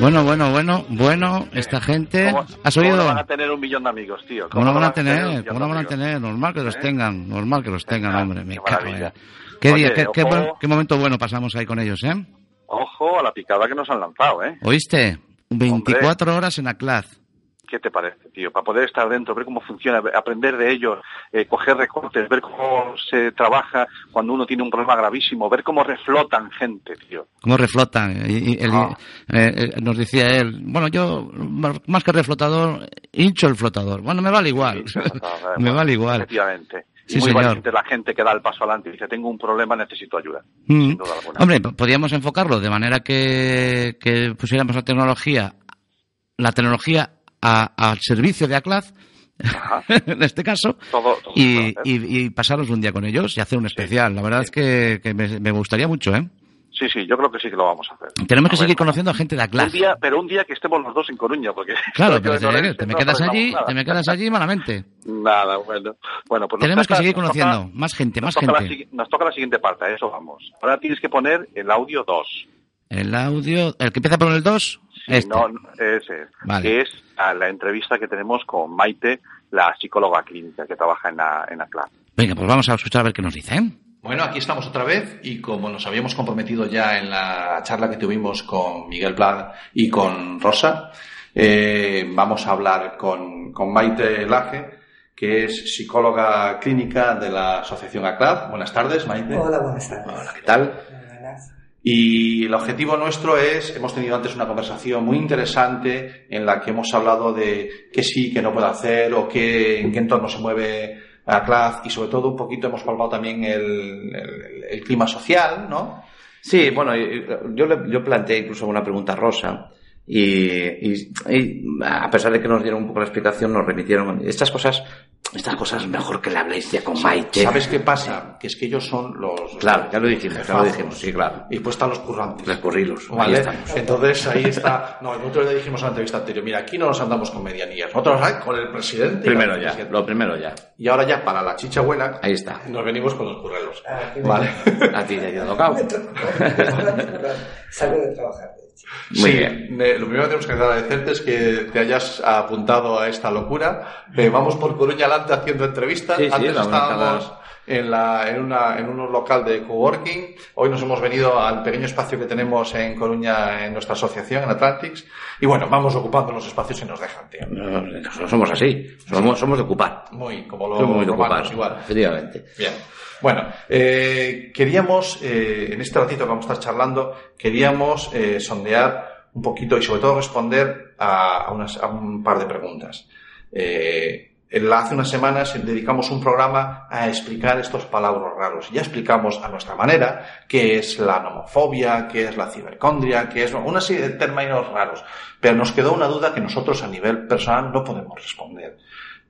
Bueno, bueno, bueno, bueno, esta gente... ¿Cómo- ¿Has cómo oído? no van a tener un millón de amigos, tío? ¿Cómo no van a tener? ¿Cómo no van a tener? Normal que los ¿Eh? tengan, normal que los tengan, hombre. Me qué día, Oye, qué, qué ojo. buen- qué momento bueno pasamos ahí con ellos, ¿eh? Ojo a la picada que nos han lanzado, ¿eh? ¿Oíste? 24 horas en Aclaz. ¿Qué te parece, tío? Para poder estar dentro, ver cómo funciona, aprender de ellos, eh, coger recortes, ver cómo se trabaja cuando uno tiene un problema gravísimo, ver cómo reflotan gente, tío. ¿Cómo reflotan? Y- y el- Ah. eh, eh, nos decía él, bueno, yo más que reflotador, hincho el flotador. Bueno, me vale igual. Sí, [laughs] me vale igual. Efectivamente. Y Sí, muy señor. valiente la gente que da el paso adelante y dice, tengo un problema, necesito ayuda. Mm. Sin duda alguna. Hombre, podríamos enfocarlo de manera que, que pusiéramos la tecnología, la tecnología a- al servicio de Aclaz, [laughs] en este caso, Todo- todo y, y, y pasaros un día con ellos y hacer un especial. La verdad es que, que me, me gustaría mucho, ¿eh? Sí, sí, yo creo que sí que lo vamos a hacer. Tenemos que ver, seguir conociendo a gente de Un Aclaz. día, pero un día que estemos los dos en Coruña, porque... [laughs] Claro, pero te, me quedas allí, nada. te me quedas allí malamente. Nada, bueno. Bueno, pues Tenemos que seguir conociendo toca- más gente, más la gente. nos toca la siguiente parte, eso vamos. Ahora tienes que poner el audio 2. El audio, el que empieza por el 2, Sí, este. no, ese es. Vale. Que es a la entrevista que tenemos con Maite, la psicóloga clínica que trabaja en la, en la clase. Venga, pues vamos a escuchar a ver qué nos dicen. Bueno, aquí estamos otra vez y como nos habíamos comprometido ya en la charla que tuvimos con Miguel Blad y con Rosa, eh, vamos a hablar con, con Maite Laje, que es psicóloga clínica de la Asociación ACLAD. Buenas tardes, Maite. Hola, buenas tardes. Hola, ¿qué tal? Y el objetivo nuestro es, hemos tenido antes una conversación muy interesante en la que hemos hablado de qué sí, qué no puede hacer o qué, en qué entorno se mueve ACLAD y sobre todo un poquito hemos palpado también el, el, clima social, ¿no? Sí, bueno, yo, yo planteé incluso una pregunta rosa y, y- y a pesar de que nos dieron un poco la explicación, nos remitieron estas cosas, estas cosas mejor que le habléis ya con Maite. ¿Sabes qué pasa? Que es que ellos son los... Claro, ya lo dijimos, ya lo jefazos. dijimos, sí, claro. Y pues están los currantes. Los currilos, ahí ¿Vale? estamos. Entonces ahí está. No, nosotros le dijimos en la entrevista anterior, mira, aquí no nos andamos con medianías. Nosotros ay, con el presidente. Primero ya, presidente. lo primero ya. Y ahora ya para la chicha buena, Ahí está. nos venimos con los currelos. Ah, ¿Vale? A ti te ha tocado. [laughs] Salgo de trabajar. Muy sí, bien. me- lo primero que tenemos que agradecerte es que te hayas apuntado a esta locura. Eh, vamos por Coruña Adelante haciendo entrevistas. Sí, Antes estábamos en, la, en, una, en un local de coworking. Hoy nos hemos venido al pequeño espacio que tenemos en Coruña en nuestra asociación, en Atlantics. Y bueno, vamos ocupando los espacios que nos dejan, tío. No, no somos así, somos, somos de ocupar. Muy, como los Somos muy de romanos ocupar, igual. efectivamente. Bien. Bueno, eh, queríamos, eh, en este ratito que vamos a estar charlando, queríamos eh, sondear un poquito y sobre todo responder a, a unas- a un par de preguntas. Eh, hace unas semanas dedicamos un programa a explicar estos palabras raros. Ya explicamos a nuestra manera qué es la nomofobia, qué es la cibercondria, qué es una serie de términos raros. Pero nos quedó una duda que nosotros a nivel personal no podemos responder.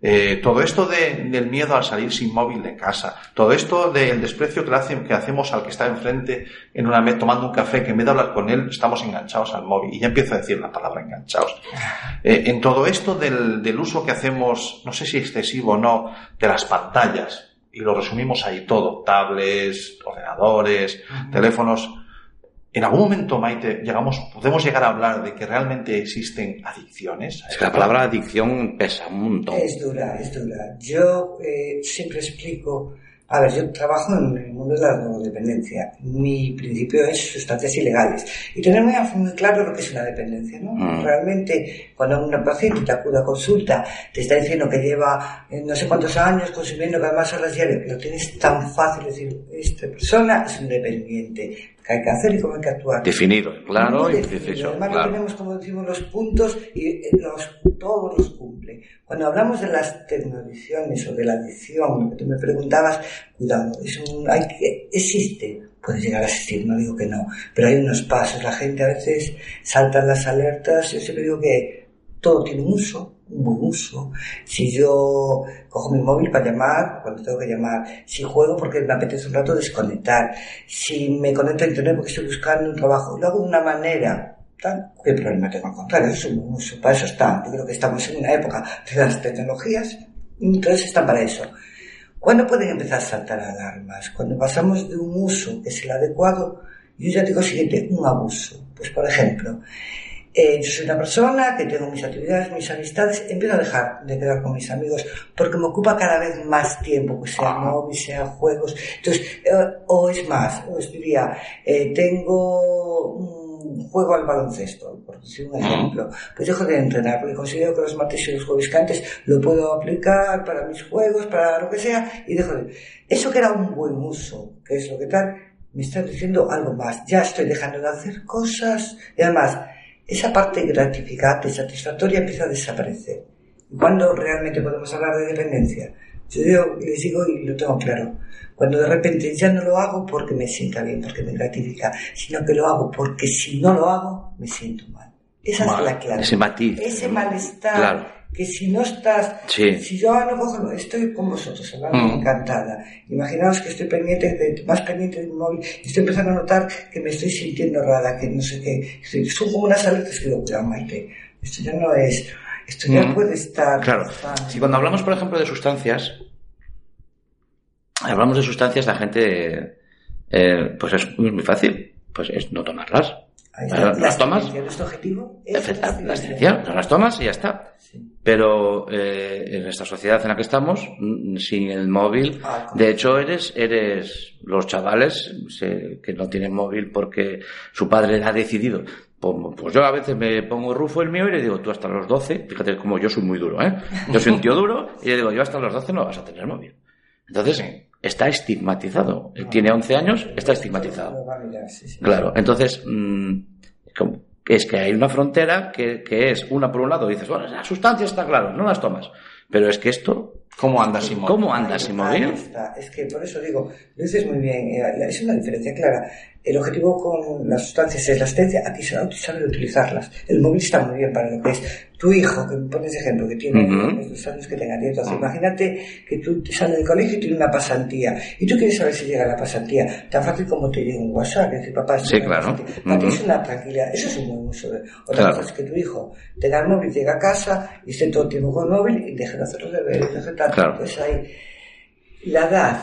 Eh, todo esto de- del miedo al salir sin móvil de casa, todo esto del desprecio que, le hacen- que hacemos al que está enfrente en una mesa tomando un café, que en vez de hablar con él estamos enganchados al móvil. Y ya empiezo a decir la palabra enganchados. [laughs] Eh, en todo esto del, del uso que hacemos, no sé si excesivo o no, de las pantallas, y lo resumimos ahí todo, tablets, ordenadores, teléfonos, en algún momento, Maite, llegamos, podemos llegar a hablar de que realmente existen adicciones. Es que la palabra adicción pesa un montón. Es dura, es dura. Yo eh, siempre explico, a ver, yo trabajo en el mundo de la drogodependencia. Mi principio es sustancias ilegales. Y tener muy, muy claro lo que es una dependencia, ¿no? Mm. Realmente, cuando una paciente te acude a consulta, te está diciendo que lleva eh, no sé cuántos años consumiendo cada más horas diarias, lo tienes tan fácil decir, esta persona es un dependiente, que hay que hacer y cómo hay que actuar. Definido, claro, y preciso, Además, claro. tenemos, como decimos, los puntos y eh, los, todos los cumple. Cuando hablamos de las tecnoadicciones o de la adicción, que tú me preguntabas, cuidado, es un, hay que, existe, puede llegar a existir, no digo que no, pero hay unos pasos. La gente a veces salta las alertas. Yo siempre digo que todo tiene un uso, un buen uso. Si yo cojo mi móvil para llamar, cuando tengo que llamar, si juego porque me apetece un rato desconectar, si me conecto a internet porque estoy buscando un trabajo, lo hago de una manera tal, ¿qué problema tengo? Al contrario, es un buen uso, para eso está. Yo creo que estamos en una época de las tecnologías, entonces están para eso. ¿Cuándo pueden empezar a saltar alarmas? Cuando pasamos de un uso que es el adecuado, yo ya digo siguiente, un abuso. Pues por ejemplo, eh, yo soy una persona que tengo mis actividades, mis amistades, empiezo a dejar de quedar con mis amigos porque me ocupa cada vez más tiempo, pues sea móvil, sea juegos. Entonces, eh, o es más, os diría, eh, tengo un juego al baloncesto, por decir un ejemplo, pues dejo de entrenar porque considero que los martes y los jueves que antes lo puedo aplicar para mis juegos, para lo que sea, y dejo de... Eso que era un buen uso, que es lo que tal, me está diciendo algo más. Ya estoy dejando de hacer cosas y además esa parte gratificante, satisfactoria empieza a desaparecer. ¿Y cuándo realmente podemos hablar de dependencia? Yo digo, les digo y lo tengo claro. Cuando de repente ya no lo hago porque me sienta bien, porque me gratifica, sino que lo hago porque si no lo hago, me siento mal. Esa Mal. es la clave. Ese matiz. Ese malestar. Claro. Que si no estás, Sí. si yo no cojo, estoy con vosotros Mm. encantada. Imaginaos que estoy pendiente, de, más pendiente de mi móvil, y estoy empezando a notar que me estoy sintiendo rara, que no sé qué. Estoy- Son como unas alertas que digo, cuidado, Maite, esto ya no es, esto ya Mm. puede estar. Claro. pasando". Si cuando hablamos, por ejemplo, de sustancias, hablamos de sustancias, la gente, eh, pues es muy fácil, pues es no tomarlas. Ahí Claro, está. ¿no las tomas? Nuestro objetivo es. La las tomas y ya está. Sí. Pero eh, en esta sociedad en la que estamos, sin el móvil, Ah, de hecho eres, eres los chavales se- que no tienen móvil porque su padre ha decidido. Pues, pues yo a veces me pongo rufo el mío y le digo, tú hasta los 12, fíjate como yo soy muy duro, ¿eh? Yo soy un tío duro y le digo, yo hasta los 12 no vas a tener móvil. Entonces, está estigmatizado. Él tiene 11 años, está estigmatizado. Lo va a mirar, sí, sí. Claro, entonces mm, es que hay una frontera que, que es una por un lado, dices, bueno, las sustancias está claro, no las tomas. Pero es que esto, ¿Cómo andas sin móvil? ¿cómo andas sin está. Es que por eso digo, lo dices muy bien, eh, es una diferencia clara. El objetivo con las sustancias es la abstinencia, aquí se tú saber utilizarlas. El móvil está muy bien para lo que es. Tu hijo, que me pones ejemplo, que tiene Ujú. los años que tenga 10, 12, imagínate que tú sales del colegio y tiene una pasantía, y tú quieres saber si llega la pasantía, tan fácil como te llega un WhatsApp, que dice, papá, Sí, claro. pasantía". Para ti es una tranquilidad, eso es un buen uso. Otra Claro. cosa es que tu hijo tenga el móvil, llega a casa y esté todo el tiempo con el móvil y deje de hacer los deberes, deje de tal. Claro. Entonces hay la edad,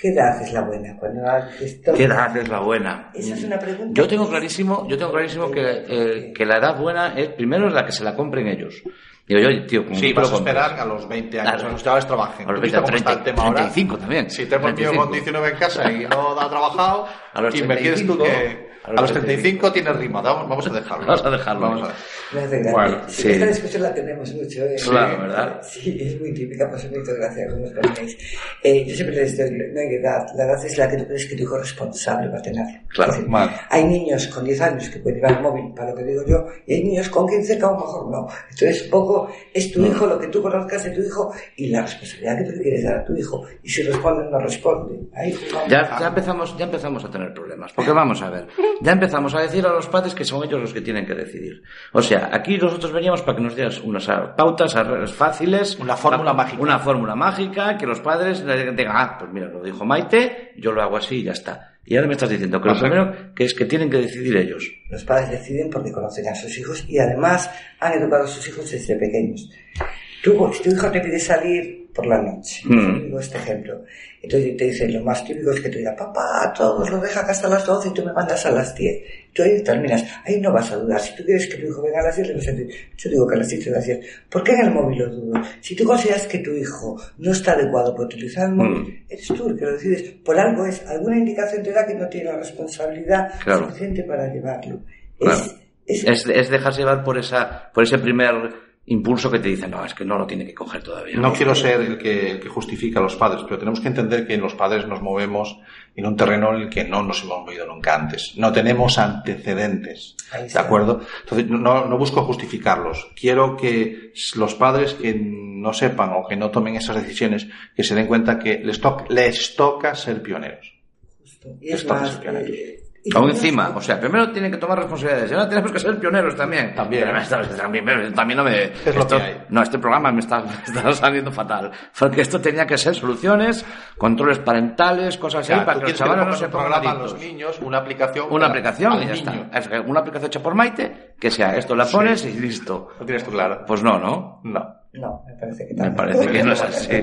¿qué edad es la buena? Cuando esto- ¿Qué edad es la buena? Esa es una pregunta. Yo tengo clarísimo, yo tengo clarísimo que, eh, que la edad buena es primero es la que se la compren ellos. Digo yo, tío, como Sí, vas a esperar a los 20 años, los chavales trabajen. A los ¿Tú viste 20, cómo está el 30, tema ahora? 35 también. Si mío 35. con 19 en casa y no ha trabajado, A los y me quieres tú 35, que... a los los 35 tiene rima, [laughs] vamos a dejarlo. Vamos a dejarlo. Vamos a gracia. Bueno, Sí. Esta discusión la tenemos mucho. ¿eh? Claro, ¿verdad? Sí, es muy típica, pues muchas gracias, como os ponéis. Eh, yo siempre les digo, no hay edad, la edad es la que tú crees que tu hijo es responsable para tenerlo. Claro, decir. Hay niños con 10 años que pueden llevar el móvil, para lo que digo yo, y hay niños con 15 que a lo mejor no. Entonces, poco es tu hijo, lo que tú conozcas de tu hijo y la responsabilidad que tú le quieres dar a tu hijo. Y si responde no responde. Ahí. Ya, ya empezamos, ya empezamos a tener problemas. Porque vamos a ver, ya empezamos a decir a los padres que son ellos los que tienen que decidir. O sea, aquí nosotros veníamos para que nos dieras unas pautas fáciles. Una fórmula una- mágica. Una fórmula mágica que los padres digan, ah, pues mira, lo dijo Maite, yo lo hago así y ya está. Y ahora me estás diciendo que lo Ajá. primero que es que tienen que decidir ellos. Los padres deciden porque conocen a sus hijos y además han educado a sus hijos desde pequeños. Tú, si tu hijo te pide salir por la noche, Mm. digo este ejemplo, entonces te dice, lo más típico es que te diga, papá, todos lo deja acá hasta las 12 y tú me mandas a las 10. Tú ahí terminas, ahí no vas a dudar. Si tú quieres que tu hijo venga a las 10, le vas a decir, yo digo que a las 7 a las 10. ¿Por qué en el móvil lo dudo? Si tú consideras que tu hijo no está adecuado para utilizar el móvil, Mm. eres tú el que lo decides. Por algo es, alguna indicación te da que no tiene la responsabilidad Claro. suficiente para llevarlo. Claro. Es, es, Es, es dejarse llevar por esa, por ese primer impulso que te dicen, no, es que no lo tiene que coger todavía. No quiero ser el que, el que justifica a los padres, pero tenemos que entender que los padres nos movemos en un terreno en el que no nos hemos movido nunca antes. No tenemos antecedentes. ¿De acuerdo? Entonces, no, no busco justificarlos. Quiero que los padres que no sepan o que no tomen esas decisiones, que se den cuenta que les, to- les toca ser pioneros. justo. Y es Esto más, es pionero. eh, Aún encima, o sea, primero tienen que tomar responsabilidades y ahora tenemos que ser pioneros también. También. Pero también, no me... Es lo esto- que hay. No, este programa me está, [laughs] me está saliendo fatal. Porque esto tenía que ser soluciones, controles parentales, cosas así, O sea, para que los chavales no pongas se pongan a los niños, una aplicación. Una aplicación al y ya niño. está. Es que Una aplicación hecha por Maite, que sea esto la pones y listo. ¿Lo tienes tú claro? Pues no, ¿no? No. No, me parece que Me parece que no es [laughs] así. Ahí.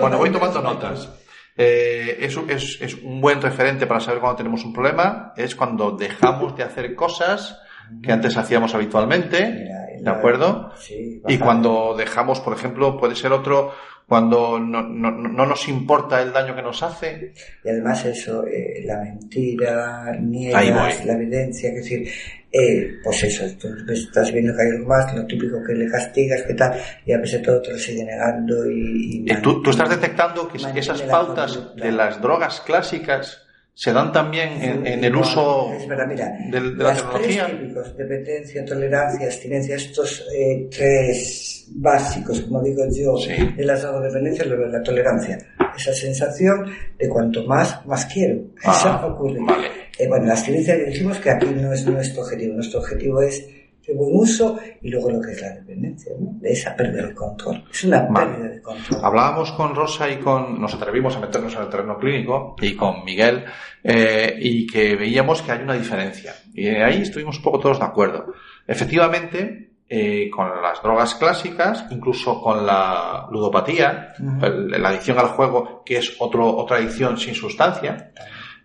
Bueno, voy tomando notas. Eh, es, un- es, es un buen referente para saber cuando tenemos un problema, es cuando dejamos de hacer cosas que antes hacíamos habitualmente, Mira, ¿de acuerdo? Sí, Y cuando dejamos, por ejemplo, puede ser otro, cuando no, no, no nos importa el daño que nos hace. Y además eso, eh, la mentira, niegas, la evidencia, es decir, eh, pues eso, tú estás viendo que hay algo más, lo típico que le castigas, que tal, y a pesar de todo te lo sigue negando y... Y tú, tú estás detectando que esas la pautas conducta. de las drogas clásicas se dan también en, en el uso Es verdad, mira, de, de la las tecnología. tres típicos, dependencia, tolerancia, abstinencia, estos eh, tres básicos, como digo yo, Sí. de las drogodependencias, lo de la tolerancia. Esa sensación de cuanto más, más quiero. Ah, Eso ocurre. vale. Eh, bueno, la abstinencia que dijimos que aquí no es nuestro objetivo. Nuestro objetivo es el buen uso y luego lo que es la dependencia, ¿no? De esa pérdida de control. Es una Vale. pérdida de control. Hablábamos con Rosa y con, nos atrevimos a meternos en el terreno clínico y con Miguel, eh, y que veíamos que hay una diferencia. Y ahí estuvimos un poco todos de acuerdo. Efectivamente, eh, con las drogas clásicas, incluso con la ludopatía, el- la adicción al juego, que es otro, otra adicción sin sustancia,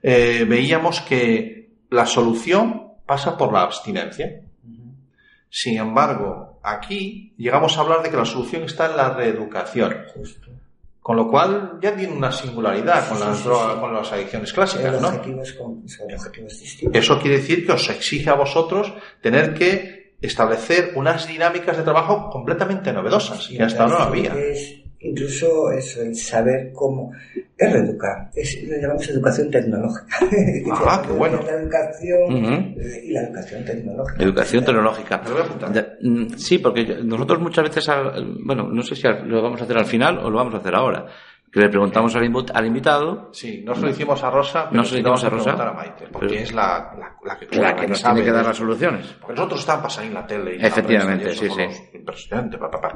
eh, veíamos que la solución pasa por la abstinencia. Sin embargo, aquí llegamos a hablar de que la solución está en la reeducación. Con lo cual ya tiene una singularidad con, las, drogas- con las adicciones clásicas, El ¿no? objetivo es con- objetivos distintos. Eso quiere decir que os exige a vosotros tener que establecer unas dinámicas de trabajo completamente novedosas y hasta ahora no había. Es incluso eso, el saber cómo es reeducar. Es, lo llamamos educación tecnológica. [laughs] Ah, qué bueno. La educación y la educación tecnológica. Educación tecnológica. Mm, Sí, porque nosotros muchas veces, bueno, no sé si al- lo vamos a hacer al final o lo vamos a hacer ahora, que le preguntamos al, al invitado, Sí, no se lo hicimos a Rosa, pero No se lo sí hicimos a Rosa. a Maite, porque Pero- es la, la, la que, la que nos sabe tiene que dar las soluciones. Porque nosotros estamos pasando en la tele y Efectivamente, sí, somos impresionante, pa, pa, pa.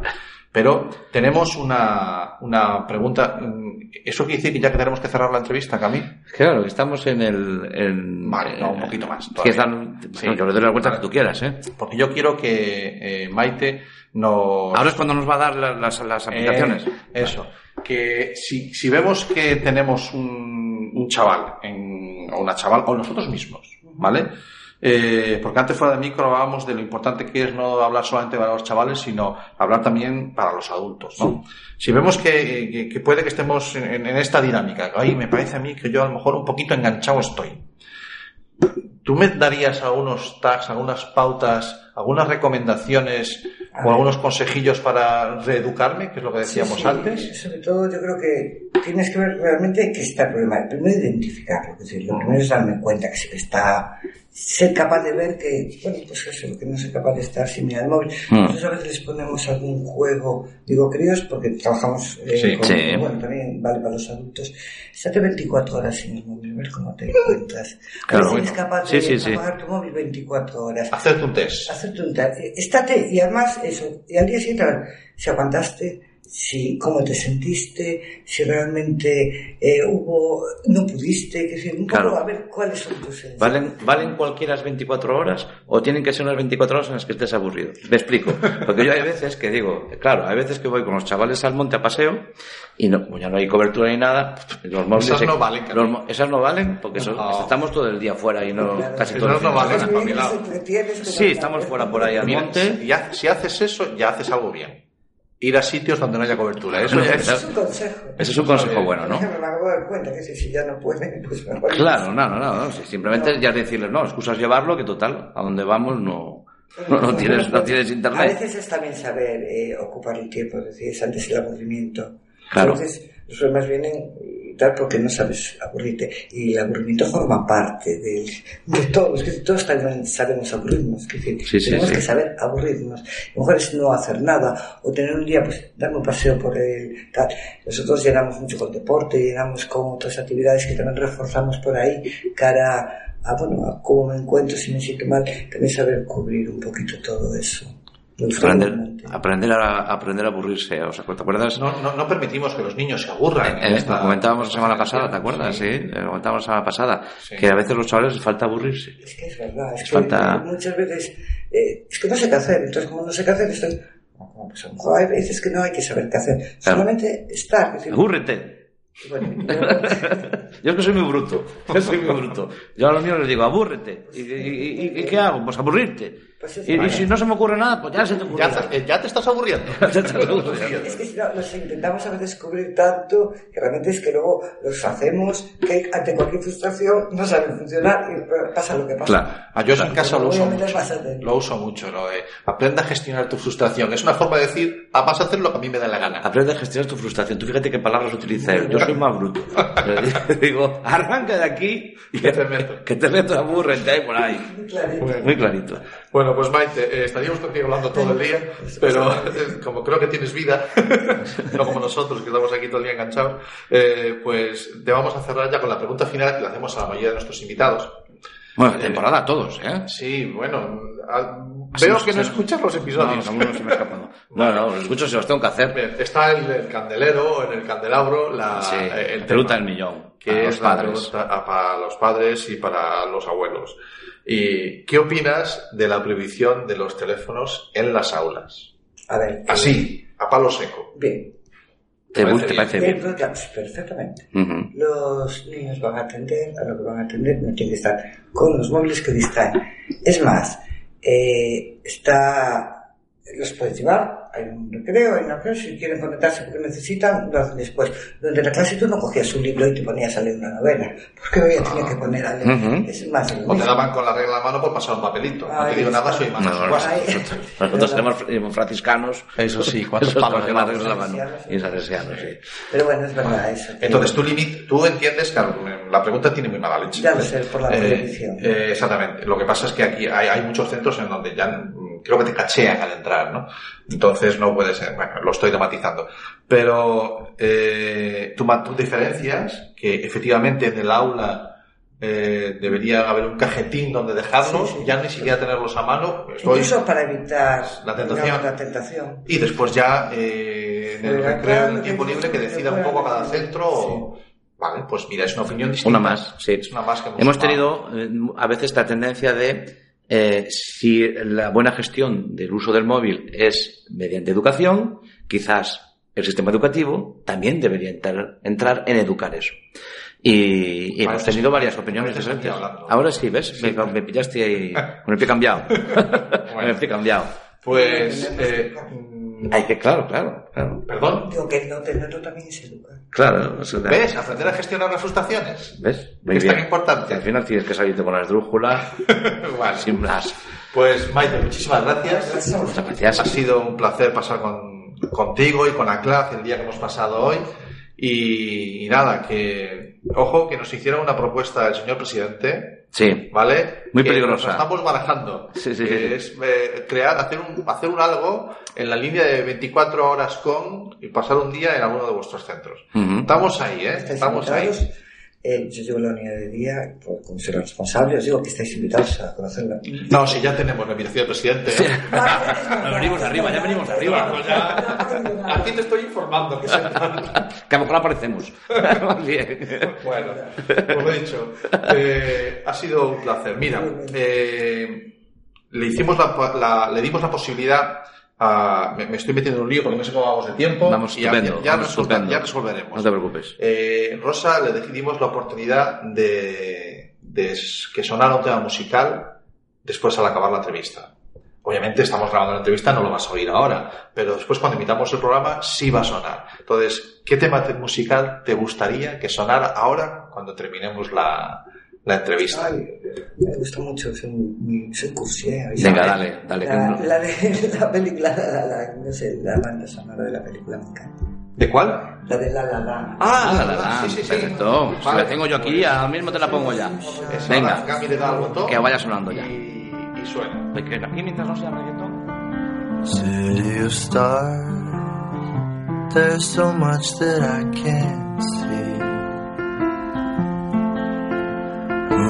Pero tenemos una, una pregunta. mm, ¿Eso quiere decir que ya que tenemos que cerrar la entrevista, Camil? Claro, que estamos en el... En, Vale, no, un poquito más, Que todavía. están, Sí. que le doy la vuelta Vale. que tú quieras, ¿eh? Porque yo quiero que eh, Maite nos... Ahora es cuando nos va a dar la- las, las aplicaciones. Eh, eso. Que si, si vemos que tenemos un, un chaval, en, o una chaval, o nosotros mismos, ¿vale? Eh, porque antes fuera de micro hablábamos de lo importante que es no hablar solamente para los chavales, sino hablar también para los adultos, ¿no? Si vemos que, que- que puede que estemos en, en esta dinámica, ahí me parece a mí que yo a lo mejor un poquito enganchado estoy. ¿Tú me darías algunos tags, algunas pautas, algunas recomendaciones o algunos consejillos para reeducarme, que es lo que decíamos Sí, sí. antes? Sobre todo yo creo que tienes que ver realmente qué está el problema. Primero identificarlo, es decir, lo primero es darme cuenta que se está ser capaz de ver que, bueno, pues eso, que no soy capaz de estar sin mirar el móvil. Mm. Nosotros a veces les ponemos algún juego, digo críos, porque trabajamos eh, Sí, con, sí. bueno, también vale para los adultos. Estate 24 horas sin el móvil, ver cómo te encuentras. Claro, si eres bueno. capaz de sí, sí. apagar tu móvil 24 horas Hacerte un test. hacerte un eh, estate y además eso, y al día siguiente a ver si aguantaste, si cómo te sentiste, si realmente eh, hubo, no pudiste, que decir, un poco Claro. a ver cuáles son tus sensaciones. ¿Valen, ¿Valen cualquiera las 24 horas o tienen que ser unas 24 horas en las que estés aburrido? Me explico. Porque yo hay veces que digo, claro, hay veces que voy con los chavales al monte a paseo y no, ya no hay cobertura ni nada, los móviles... Esas se- no valen, los esas no valen porque son- No. estamos todo el día fuera y no Claro. casi todo el no valen, Sí, estamos fuera por ahí al Mira, monte. si, ya- si haces eso, ya haces algo bien. Ir a sitios donde no haya cobertura. Eso Eso es, Eso es un consejo. Ese es un consejo bueno, ¿no? me acabo de dar cuenta que si, si ya no pueden, pues. Claro, no, no, no, no, si simplemente ya decirles, no, excusas llevarlo, que total, a donde vamos no, no, no tienes, no tienes A internet. veces es también saber eh, ocupar el tiempo, es decir, es antes el aburrimiento. Claro. A veces los problemas vienen porque no sabes aburrirte. Y el aburrimiento forma parte de, de todos, que todos también sabemos aburrirnos. Sí, tenemos sí. que saber aburrirnos. A lo mejor es no hacer nada o tener un día, pues, darme un paseo por el tal. Nosotros llenamos mucho con deporte, llenamos con otras actividades que también reforzamos por ahí cara a, bueno, a cómo me encuentro, si me siento mal, también saber cubrir un poquito todo eso. Gusta Aprender, aprender a, aprender a aburrirse. O sea, ¿te acuerdas? no, no, no permitimos que los niños se aburran. Eh, esta- lo comentábamos la semana pasada, ¿te acuerdas? Sí, lo comentábamos la semana pasada. Sí. Que a veces los chavales les falta aburrirse. Es que es verdad, es que falta- muchas veces eh, es que no sé qué hacer, entonces como no sé qué hacer pues mejor hay veces que no hay que saber qué hacer, Claro. solamente estar. es decir, Abúrrete. bueno, [laughs] yo- Yo es que soy muy bruto. Yo soy muy bruto. Yo a los míos les digo, abúrrete. ¿Y, y- y- y qué hago? Pues aburrirte. Pues es y, y si no se me ocurre nada, pues ya se te ocurre. Ya, te- eh, ya te estás [laughs] [laughs] aburriendo. Es que si no, nos intentamos a veces cubrir tanto que realmente es que luego los hacemos que ante cualquier frustración no saben funcionar y pasa lo que pasa. Claro. Ah, yo eso en casa lo uso mucho. Lo uso mucho, ¿no? Eh, aprenda a gestionar tu frustración. Es una forma de decir, ah, vas a hacer lo que a mí me da la gana. Aprende a gestionar tu frustración. Tú fíjate qué palabras utiliza él. [laughs] Yo soy más bruto. Le digo, arranca de aquí y que te meto. Que te meto, ahí por ahí. Muy clarito. Muy clarito. Bueno, pues Maite, eh, estaríamos contigo hablando todo el día, pero eh, como creo que tienes vida, [laughs] no como nosotros que estamos aquí todo el día enganchados, eh, pues te vamos a cerrar ya con la pregunta final que le hacemos a la mayoría de nuestros invitados. Bueno, temporada a todos, ¿eh? Sí, bueno, a- veo que no escuchas los episodios. No, no, se me. No, no, los escucho si los tengo que hacer. Bien, Está el, el candelero, en el candelabro, la, Sí, eh, el la pregunta del millón. que a es los la padres. pregunta a- para los padres y para los abuelos. ¿Y qué opinas de la prohibición de los teléfonos en las aulas? A ver. eh, Así, a palo seco. Bien. ¿Te, parece te parece bien? perfectamente. Los niños van a atender a lo que van a atender, no tienen que estar con los móviles que distraen. Es más, eh, está, los puedes llevar, hay un recreo, hay una clase, si quieren conectarse porque necesitan, lo hacen después. Durante la clase tú no cogías un libro y te ponías a leer una novela, porque hoy ya tenía que poner a leer. Es más, O te daban con la regla en la mano por pasar un papelito. No te digo nada, soy más No, no, Nosotros tenemos eh, franciscanos. Eso sí, [laughs] cuántos palos con llevamos. las reglas en la mano. Y salesianos, sí. Pero bueno, es verdad eso. Entonces, tú, limit, tú entiendes, claro, la pregunta tiene muy mala leche. Ya lo sé, por la Eh, televisión. eh, exactamente. Lo que pasa es que aquí hay, hay muchos centros en donde ya creo que te cachean al entrar, ¿no? Entonces no puede ser. Bueno, lo estoy dramatizando. Pero eh, tú, diferencias que efectivamente en el aula eh, debería haber un cajetín donde dejarlos, Sí, sí. ya ni siquiera tenerlos a mano. Estoy- Incluso para evitar La tentación. digamos, la tentación. y después ya eh, en el recreo, en el tiempo libre, que decida un poco cada centro. o- Vale, pues mira, es una opinión distinta. Una más, sí. Es una más que Hemos tenido eh, a veces la tendencia de eh, si la buena gestión del uso del móvil es mediante educación, quizás el sistema educativo también debería entrar, entrar en educar eso. Y, y hemos Parece- tenido varias opiniones diferentes. Ahora sí, ¿ves? Me, me pillaste ahí [laughs] con el pie cambiado. [laughs] con el pie cambiado. Pues, eh, Hay que, claro, claro, claro. perdón. Digo que no tenerlo también es educar. Claro, o sea, ¿Ves? Aprender a gestionar las frustraciones. ¿Ves? Muy Es tan importante. Al final tienes que salirte con la esdrújula [laughs] Vale. sin blas. Pues, Maite, muchísimas gracias. Muchas gracias. Ha sido un placer pasar con, contigo y con Aclaz el día que hemos pasado hoy. Y, y nada, que, ojo, que nos hiciera una propuesta el señor presidente, Sí. ¿vale? Muy Que peligrosa. nos estamos barajando. Sí, sí, que sí. es eh, crear, hacer un, hacer un algo en la línea de 24 horas con y pasar un día en alguno de vuestros centros. Estamos ahí, ¿eh? Estamos ahí. Eh, yo llevo la unidad de día, por, como soy responsable, os digo que estáis invitados a conocerla. No, si ya tenemos la invitación del presidente. [laughs] ¿eh? Venimos arriba, ya venimos arriba. Pues ya, aquí te estoy informando que se [laughs] Que a lo mejor aparecemos. [laughs] Bien. Bueno, pues lo he dicho. Eh, ha sido un placer. Mira, eh, le hicimos la, la- le dimos la posibilidad a, me, me estoy metiendo en un lío porque no sé cómo vamos de tiempo. Vamos y ya, estupendo, ya, vamos resolver- estupendo. ya resolveremos. No te preocupes. Eh, Rosa le decidimos la oportunidad de, que sonara un tema musical después al acabar la entrevista. Obviamente estamos grabando la entrevista, no lo vas a oír ahora, pero después cuando imitamos el programa sí va a sonar. Entonces, ¿qué tema te- musical te gustaría que sonara ahora cuando terminemos la, la entrevista? Ay, me gusta mucho, soy, muy, soy cursi. ¿Habéis Venga, dale, dale. La, no- la de [laughs] la película, la, la- no sé, la banda sonora de la película me encanta. ¿De cuál? La de La La La. Ah, la, la, la. sí, sí, sí. Perfecto. Si Vale. la tengo yo aquí, ahora mismo te la pongo ya. Eso, Venga. botón Que vaya sonando ya. Y, y suena. Ay, que aquí mientras no sea reggaetón. City of stars, there's so much that I can't see.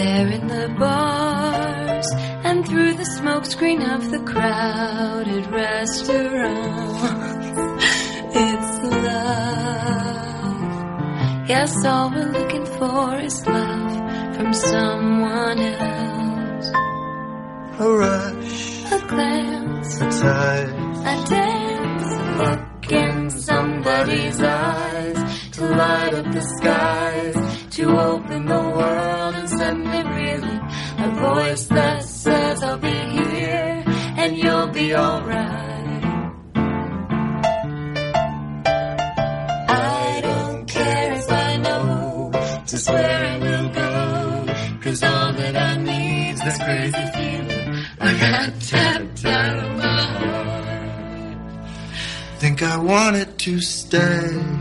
There in the bars and through the smokescreen of the crowded restaurants. [laughs] It's love. Yes, all we're looking for is love from someone else. A rush, A glance, a touch, a dance, a look in somebody's eyes to light up the skies, to open the world and set me reeling. A voice that says I'll be here and you'll be alright. I don't care if I know just where I will go. Cause all that I need's this crazy feeling I got tapped out of my heart. think I wanted to stay.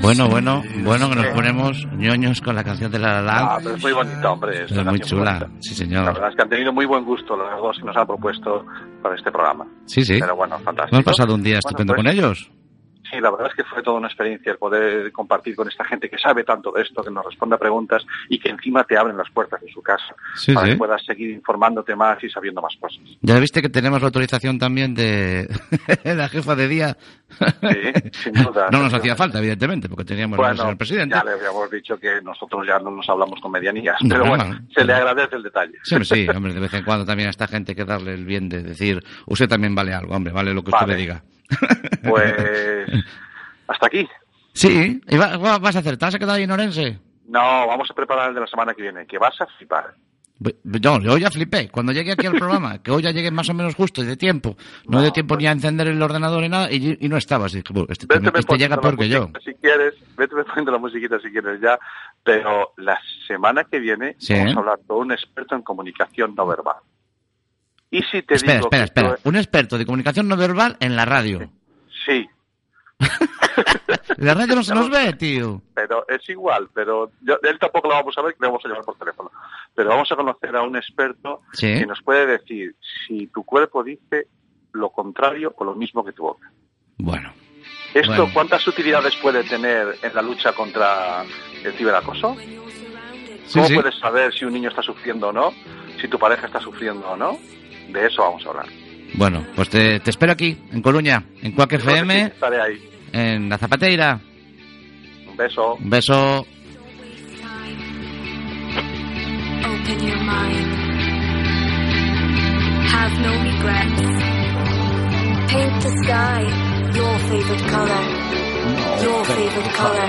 Bueno, bueno, bueno que nos ponemos ñoños con la canción de La La Land. Ah, pero es muy bonita, hombre. Es muy chula, sí La señor. verdad es que han tenido muy buen gusto los dos que nos han propuesto para este programa. Sí, sí. Pero bueno, fantástico. Hemos pasado un día Bueno, estupendo pues, con ellos. Sí, la verdad es que fue toda una experiencia el poder compartir con esta gente que sabe tanto de esto, que nos responde a preguntas y que encima te abren las puertas de su casa Sí, para sí. que puedas seguir informándote más y sabiendo más cosas. Ya viste que tenemos la autorización también de [laughs] la jefa de día. Sí, sin duda. No nos hacía falta, evidentemente, porque teníamos al Bueno, señor presidente. ya le habíamos dicho que nosotros ya no nos hablamos con medianías, No, pero bueno, no. se le agradece el detalle. Sí, hombre, sí, hombre, de vez en cuando también a esta gente hay que darle el bien de decir, usted también vale algo, hombre, vale lo que usted Vale. le diga. Pues hasta aquí. Sí, y va- va- vas a hacer, ¿te vas a quedar ahí en Orense? No, vamos a preparar el de la semana que viene, que vas a flipar. No, yo ya flipé. Cuando llegue aquí al programa, que hoy ya llegue más o menos justo y de tiempo. No, de tiempo ni a encender el ordenador ni nada, y, y no estabas. Dije, este, este llega peor que yo. Si quieres, vete poniendo la musiquita si quieres ya, pero la semana que viene Sí. vamos a hablar con un experto en comunicación no verbal. Y si te Espera, digo espera, Un experto de comunicación no verbal en la radio. sí, [laughs] la radio no se nos ve, tío. pero es igual, pero yo- él tampoco lo vamos a ver, que vamos a llamar por teléfono. Pero vamos a conocer a un experto Sí. que nos puede decir si tu cuerpo dice lo contrario o lo mismo que tu boca. Bueno. ¿Esto Bueno. cuántas utilidades puede tener en la lucha contra el ciberacoso? Sí, ¿Cómo sí. puedes saber si un niño está sufriendo o no? Si tu pareja está sufriendo o no? De eso vamos a hablar. Bueno, pues te, te espero aquí, en Coruña, en Cuac sí, FM, Estaré ahí. en La Zapateira. Un beso. Un beso. Open your mind. Have no regrets. Paint the sky your favorite color. Your favorite color.